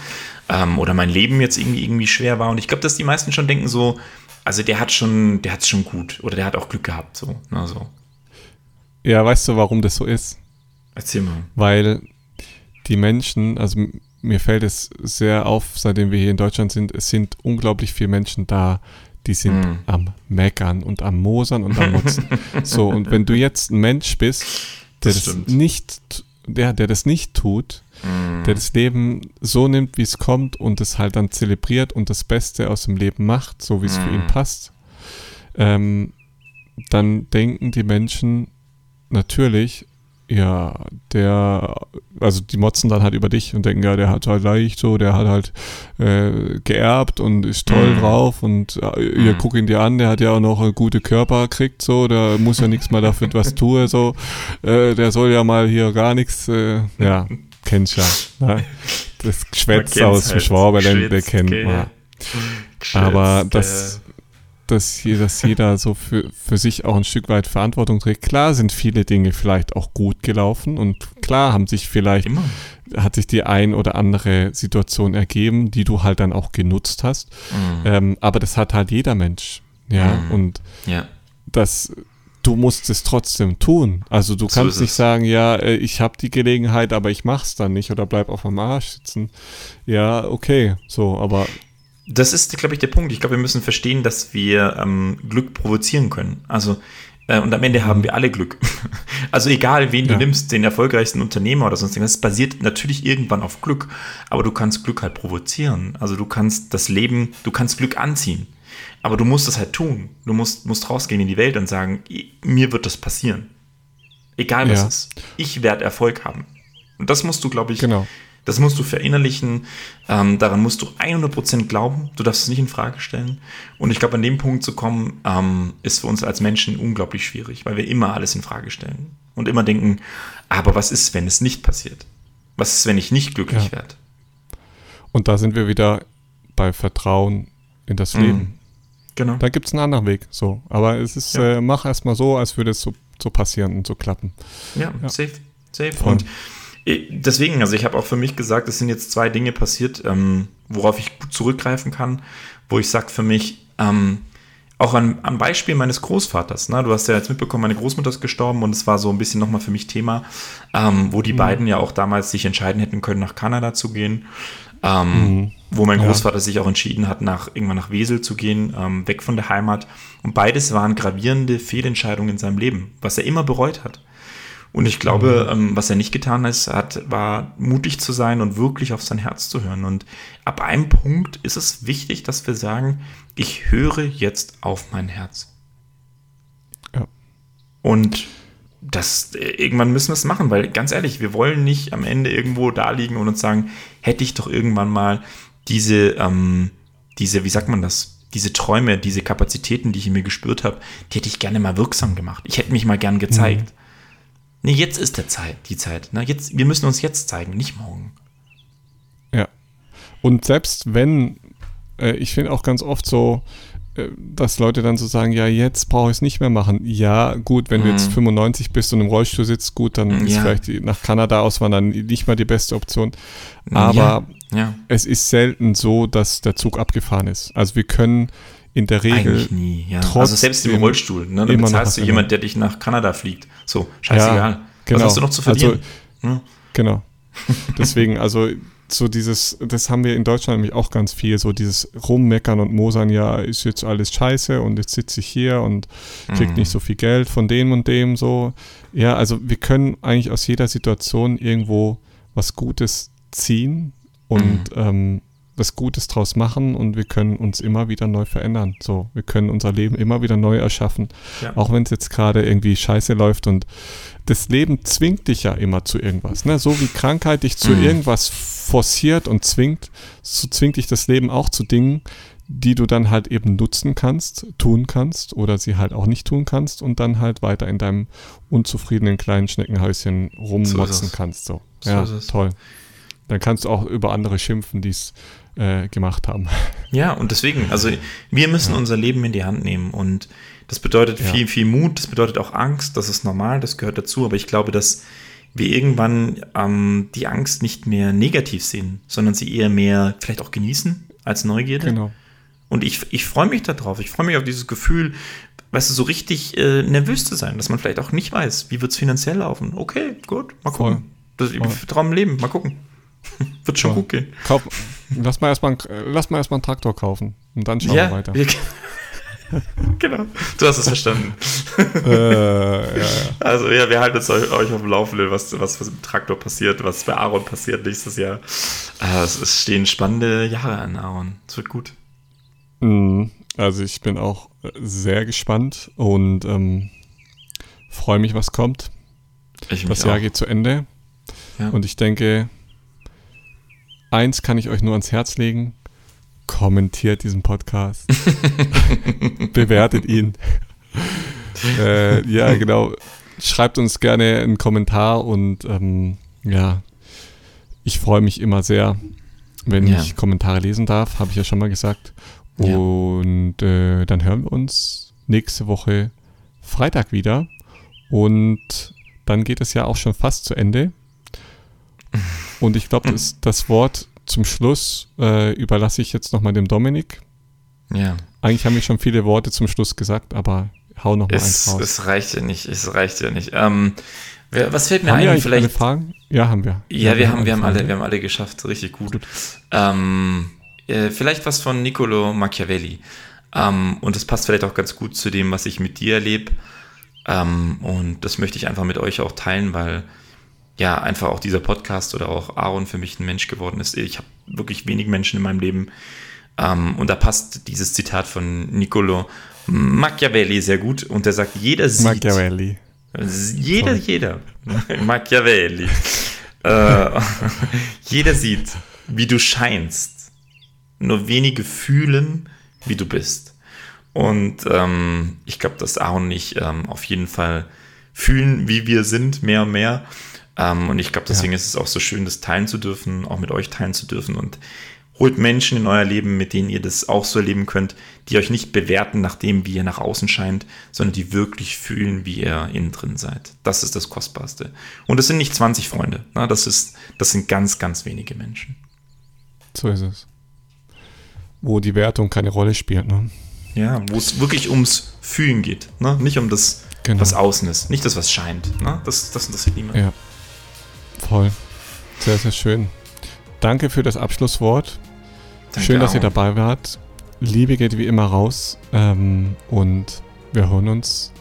ähm, oder mein Leben jetzt irgendwie, irgendwie schwer war. Und ich glaube, dass die meisten schon denken so, also der hat schon, der hat es schon gut oder der hat auch Glück gehabt, so. Na, so. Ja, weißt du, warum das so ist? Erzähl mal. Weil die Menschen, also mir fällt es sehr auf, seitdem wir hier in Deutschland sind, es sind unglaublich viele Menschen da, die sind mm. am Meckern und am Mosern und am Motzen. <laughs> so, und wenn du jetzt ein Mensch bist, der das, das nicht, der, der das nicht tut, mm. der das Leben so nimmt, wie es kommt und es halt dann zelebriert und das Beste aus dem Leben macht, so wie es mm. für ihn mm. passt, ähm, dann denken die Menschen natürlich, ja, der, also die motzen dann halt über dich und denken, ja, der hat halt leicht so, der hat halt äh, geerbt und ist toll mm. drauf und äh, ihr mm. guckt ihn dir an, der hat ja auch noch einen guten Körper gekriegt, so, der muss ja nichts mal dafür was <laughs> tun, so, äh, der soll ja mal hier gar nichts, äh, ja, kennst ja, ne? <laughs> das Geschwätz aus dem halt. Schwaberländle kennt man. Aber das dass, hier, dass jeder so für, für sich auch ein Stück weit Verantwortung trägt. Klar sind viele Dinge vielleicht auch gut gelaufen und klar haben sich vielleicht, Immer. hat sich die ein oder andere Situation ergeben, die du halt dann auch genutzt hast. Mhm. Ähm, aber das hat halt jeder Mensch. Ja, mhm. und ja. das, du musst es trotzdem tun. Also du so kannst nicht sagen, ja, äh, ich habe die Gelegenheit, aber ich mach's dann nicht oder bleib auf dem Arsch sitzen. Ja, okay, so, aber das ist, glaube ich, der Punkt. Ich glaube, wir müssen verstehen, dass wir ähm, Glück provozieren können. Also, äh, und am Ende haben wir alle Glück. <laughs> also, egal, wen ja. du nimmst, den erfolgreichsten Unternehmer oder sonst irgendwas, das basiert natürlich irgendwann auf Glück. Aber du kannst Glück halt provozieren. Also, du kannst das Leben, du kannst Glück anziehen. Aber du musst es halt tun. Du musst, musst rausgehen in die Welt und sagen, mir wird das passieren. Egal was ja. ist. Ich werde Erfolg haben. Und das musst du, glaube ich, genau. Das musst du verinnerlichen, ähm, daran musst du 100% glauben, du darfst es nicht in Frage stellen. Und ich glaube, an dem Punkt zu kommen, ähm, ist für uns als Menschen unglaublich schwierig, weil wir immer alles in Frage stellen und immer denken, aber was ist, wenn es nicht passiert? Was ist, wenn ich nicht glücklich ja. werde? Und da sind wir wieder bei Vertrauen in das mhm. Leben. Genau. Da gibt es einen anderen Weg, so. Aber es ist, ja. äh, mach erstmal so, als würde es so, so passieren und so klappen. Ja, ja. safe. Safe. Und Deswegen, also ich habe auch für mich gesagt, es sind jetzt zwei Dinge passiert, ähm, worauf ich gut zurückgreifen kann, wo ich sage für mich, ähm, auch an, am Beispiel meines Großvaters. Ne? Du hast ja jetzt mitbekommen, meine Großmutter ist gestorben und es war so ein bisschen nochmal für mich Thema, ähm, wo die mhm. beiden ja auch damals sich entscheiden hätten können, nach Kanada zu gehen. Ähm, mhm. Wo mein Großvater ja. sich auch entschieden hat, nach, irgendwann nach Wesel zu gehen, ähm, weg von der Heimat. Und beides waren gravierende Fehlentscheidungen in seinem Leben, was er immer bereut hat. Und ich glaube, mhm. ähm, was er nicht getan ist, hat, war mutig zu sein und wirklich auf sein Herz zu hören. Und ab einem Punkt ist es wichtig, dass wir sagen, ich höre jetzt auf mein Herz. Ja. Und das, irgendwann müssen wir es machen, weil ganz ehrlich, wir wollen nicht am Ende irgendwo da liegen und uns sagen, hätte ich doch irgendwann mal diese, ähm, diese, wie sagt man das, diese Träume, diese Kapazitäten, die ich in mir gespürt habe, die hätte ich gerne mal wirksam gemacht. Ich hätte mich mal gern gezeigt. Mhm. Nee, jetzt ist der Zeit, die Zeit. Ne? Jetzt, wir müssen uns jetzt zeigen, nicht morgen. Ja. Und selbst wenn, äh, ich finde auch ganz oft so, äh, dass Leute dann so sagen, ja, jetzt brauche ich es nicht mehr machen. Ja, gut, wenn mhm. du jetzt 95 bist und im Rollstuhl sitzt, gut, dann ja. ist vielleicht die, nach Kanada auswandern nicht mal die beste Option. Aber ja. Ja. es ist selten so, dass der Zug abgefahren ist. Also wir können in der Regel. Eigentlich nie, ja. Also selbst im Rollstuhl, ne? Dann bezahlst du jemand, der dich nach Kanada fliegt. So, scheißegal. Ja, genau. Was hast du noch zu verdienen? Also, hm? Genau. <laughs> Deswegen, also so dieses, das haben wir in Deutschland nämlich auch ganz viel, so dieses Rummeckern und Mosern, ja, ist jetzt alles scheiße und jetzt sitze ich hier und krieg mhm. nicht so viel Geld von dem und dem so. Ja, also wir können eigentlich aus jeder Situation irgendwo was Gutes ziehen und mhm. ähm, was Gutes draus machen und wir können uns immer wieder neu verändern. So, wir können unser Leben immer wieder neu erschaffen. Ja. Auch wenn es jetzt gerade irgendwie scheiße läuft und das Leben zwingt dich ja immer zu irgendwas. Ne? So wie Krankheit dich zu mhm. irgendwas forciert und zwingt, so zwingt dich das Leben auch zu Dingen, die du dann halt eben nutzen kannst, tun kannst oder sie halt auch nicht tun kannst und dann halt weiter in deinem unzufriedenen kleinen Schneckenhäuschen rummotzen so kannst. So, so ja, toll. Dann kannst du auch über andere schimpfen, die es äh, gemacht haben. <laughs> Ja, und deswegen, also wir müssen ja. unser Leben in die Hand nehmen und das bedeutet ja. viel, viel Mut, das bedeutet auch Angst, das ist normal, das gehört dazu, aber ich glaube, dass wir irgendwann ähm, die Angst nicht mehr negativ sehen, sondern sie eher mehr vielleicht auch genießen als Neugierde. Genau. Und ich, ich freue mich darauf, ich freue mich auf dieses Gefühl, weißt du, so richtig äh, nervös zu sein, dass man vielleicht auch nicht weiß, wie wird es finanziell laufen. Okay, gut, mal gucken. Das, ich vertraue im Leben, mal gucken. <laughs> Wird schon ja. gut gehen. Kauf, lass mal erstmal lass mal erstmal einen Traktor kaufen und dann schauen ja, wir weiter. Wir, <laughs> genau, du hast es verstanden. äh, ja, also ja, wir halten euch, euch auf dem Laufenden, was, was, was im Traktor passiert, was bei Aaron passiert nächstes Jahr. Äh, es, es, stehen spannende Jahre an, Aaron. Es wird gut. Mhm. Also ich bin auch sehr gespannt und ähm, freue mich, was kommt. Das Jahr auch. geht zu Ende. Ja. Und ich denke, eins kann ich euch nur ans Herz legen. Kommentiert diesen Podcast. <laughs> Bewertet ihn. äh, ja, <laughs> genau. Schreibt uns gerne einen Kommentar und ähm, ja, ich freue mich immer sehr, wenn ja. ich Kommentare lesen darf, habe ich ja schon mal gesagt. Und ja. äh, dann hören wir uns nächste Woche Freitag wieder. Und dann geht es ja auch schon fast zu Ende. Und ich glaube, das, das Wort zum Schluss äh, überlasse ich jetzt nochmal dem Dominik. Ja. Eigentlich haben wir schon viele Worte zum Schluss gesagt, aber hau noch mal es, eins raus. Es reicht ja nicht, es reicht ja nicht. Ähm, wer, was fällt mir haben ein? Wir vielleicht alle Fragen? Ja, haben wir. Ja, ja wir, haben, wir haben alle, wir haben alle geschafft, richtig gut. gut. Ähm, äh, vielleicht was von Niccolo Machiavelli. Ähm, und das passt vielleicht auch ganz gut zu dem, was ich mit dir erlebe. Ähm, und das möchte ich einfach mit euch auch teilen, weil ja, einfach auch dieser Podcast oder auch Aaron für mich ein Mensch geworden ist. Ich habe wirklich wenig Menschen in meinem Leben. Ähm, und da passt dieses Zitat von Niccolo Machiavelli sehr gut. Und der sagt, jeder sieht. Machiavelli. Jeder, Toll. jeder. <laughs> Machiavelli. äh, <laughs> jeder sieht, wie du scheinst. Nur wenige fühlen, wie du bist. Und ähm, ich glaube, dass Aaron und ich ähm, auf jeden Fall fühlen, wie wir sind, mehr und mehr. Ähm, und ich glaube, deswegen ja. ist es auch so schön, das teilen zu dürfen, auch mit euch teilen zu dürfen. Und holt Menschen in euer Leben, mit denen ihr das auch so erleben könnt, die euch nicht bewerten nach dem, wie ihr nach außen scheint, sondern die wirklich fühlen, wie ihr innen drin seid. Das ist das Kostbarste. Und es sind nicht 20 Freunde. Ne? Das, ist, das sind ganz, ganz wenige Menschen. So ist es. Wo die Wertung keine Rolle spielt. Ne? Ja, wo es wirklich ums Fühlen geht. Ne? Nicht um das, genau. was außen ist. Nicht das, was scheint. Ne? Das, das interessiert niemand. Ja. Voll. Sehr, sehr schön. Danke für das Abschlusswort. Danke schön, dass auch. ihr dabei wart. Liebe geht wie immer raus. Ähm, und wir hören uns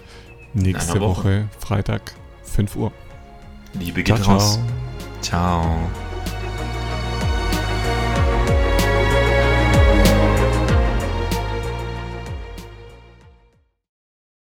nächste Woche. Woche, Freitag, 5 Uhr. Liebe geht ciao, raus. ciao. ciao.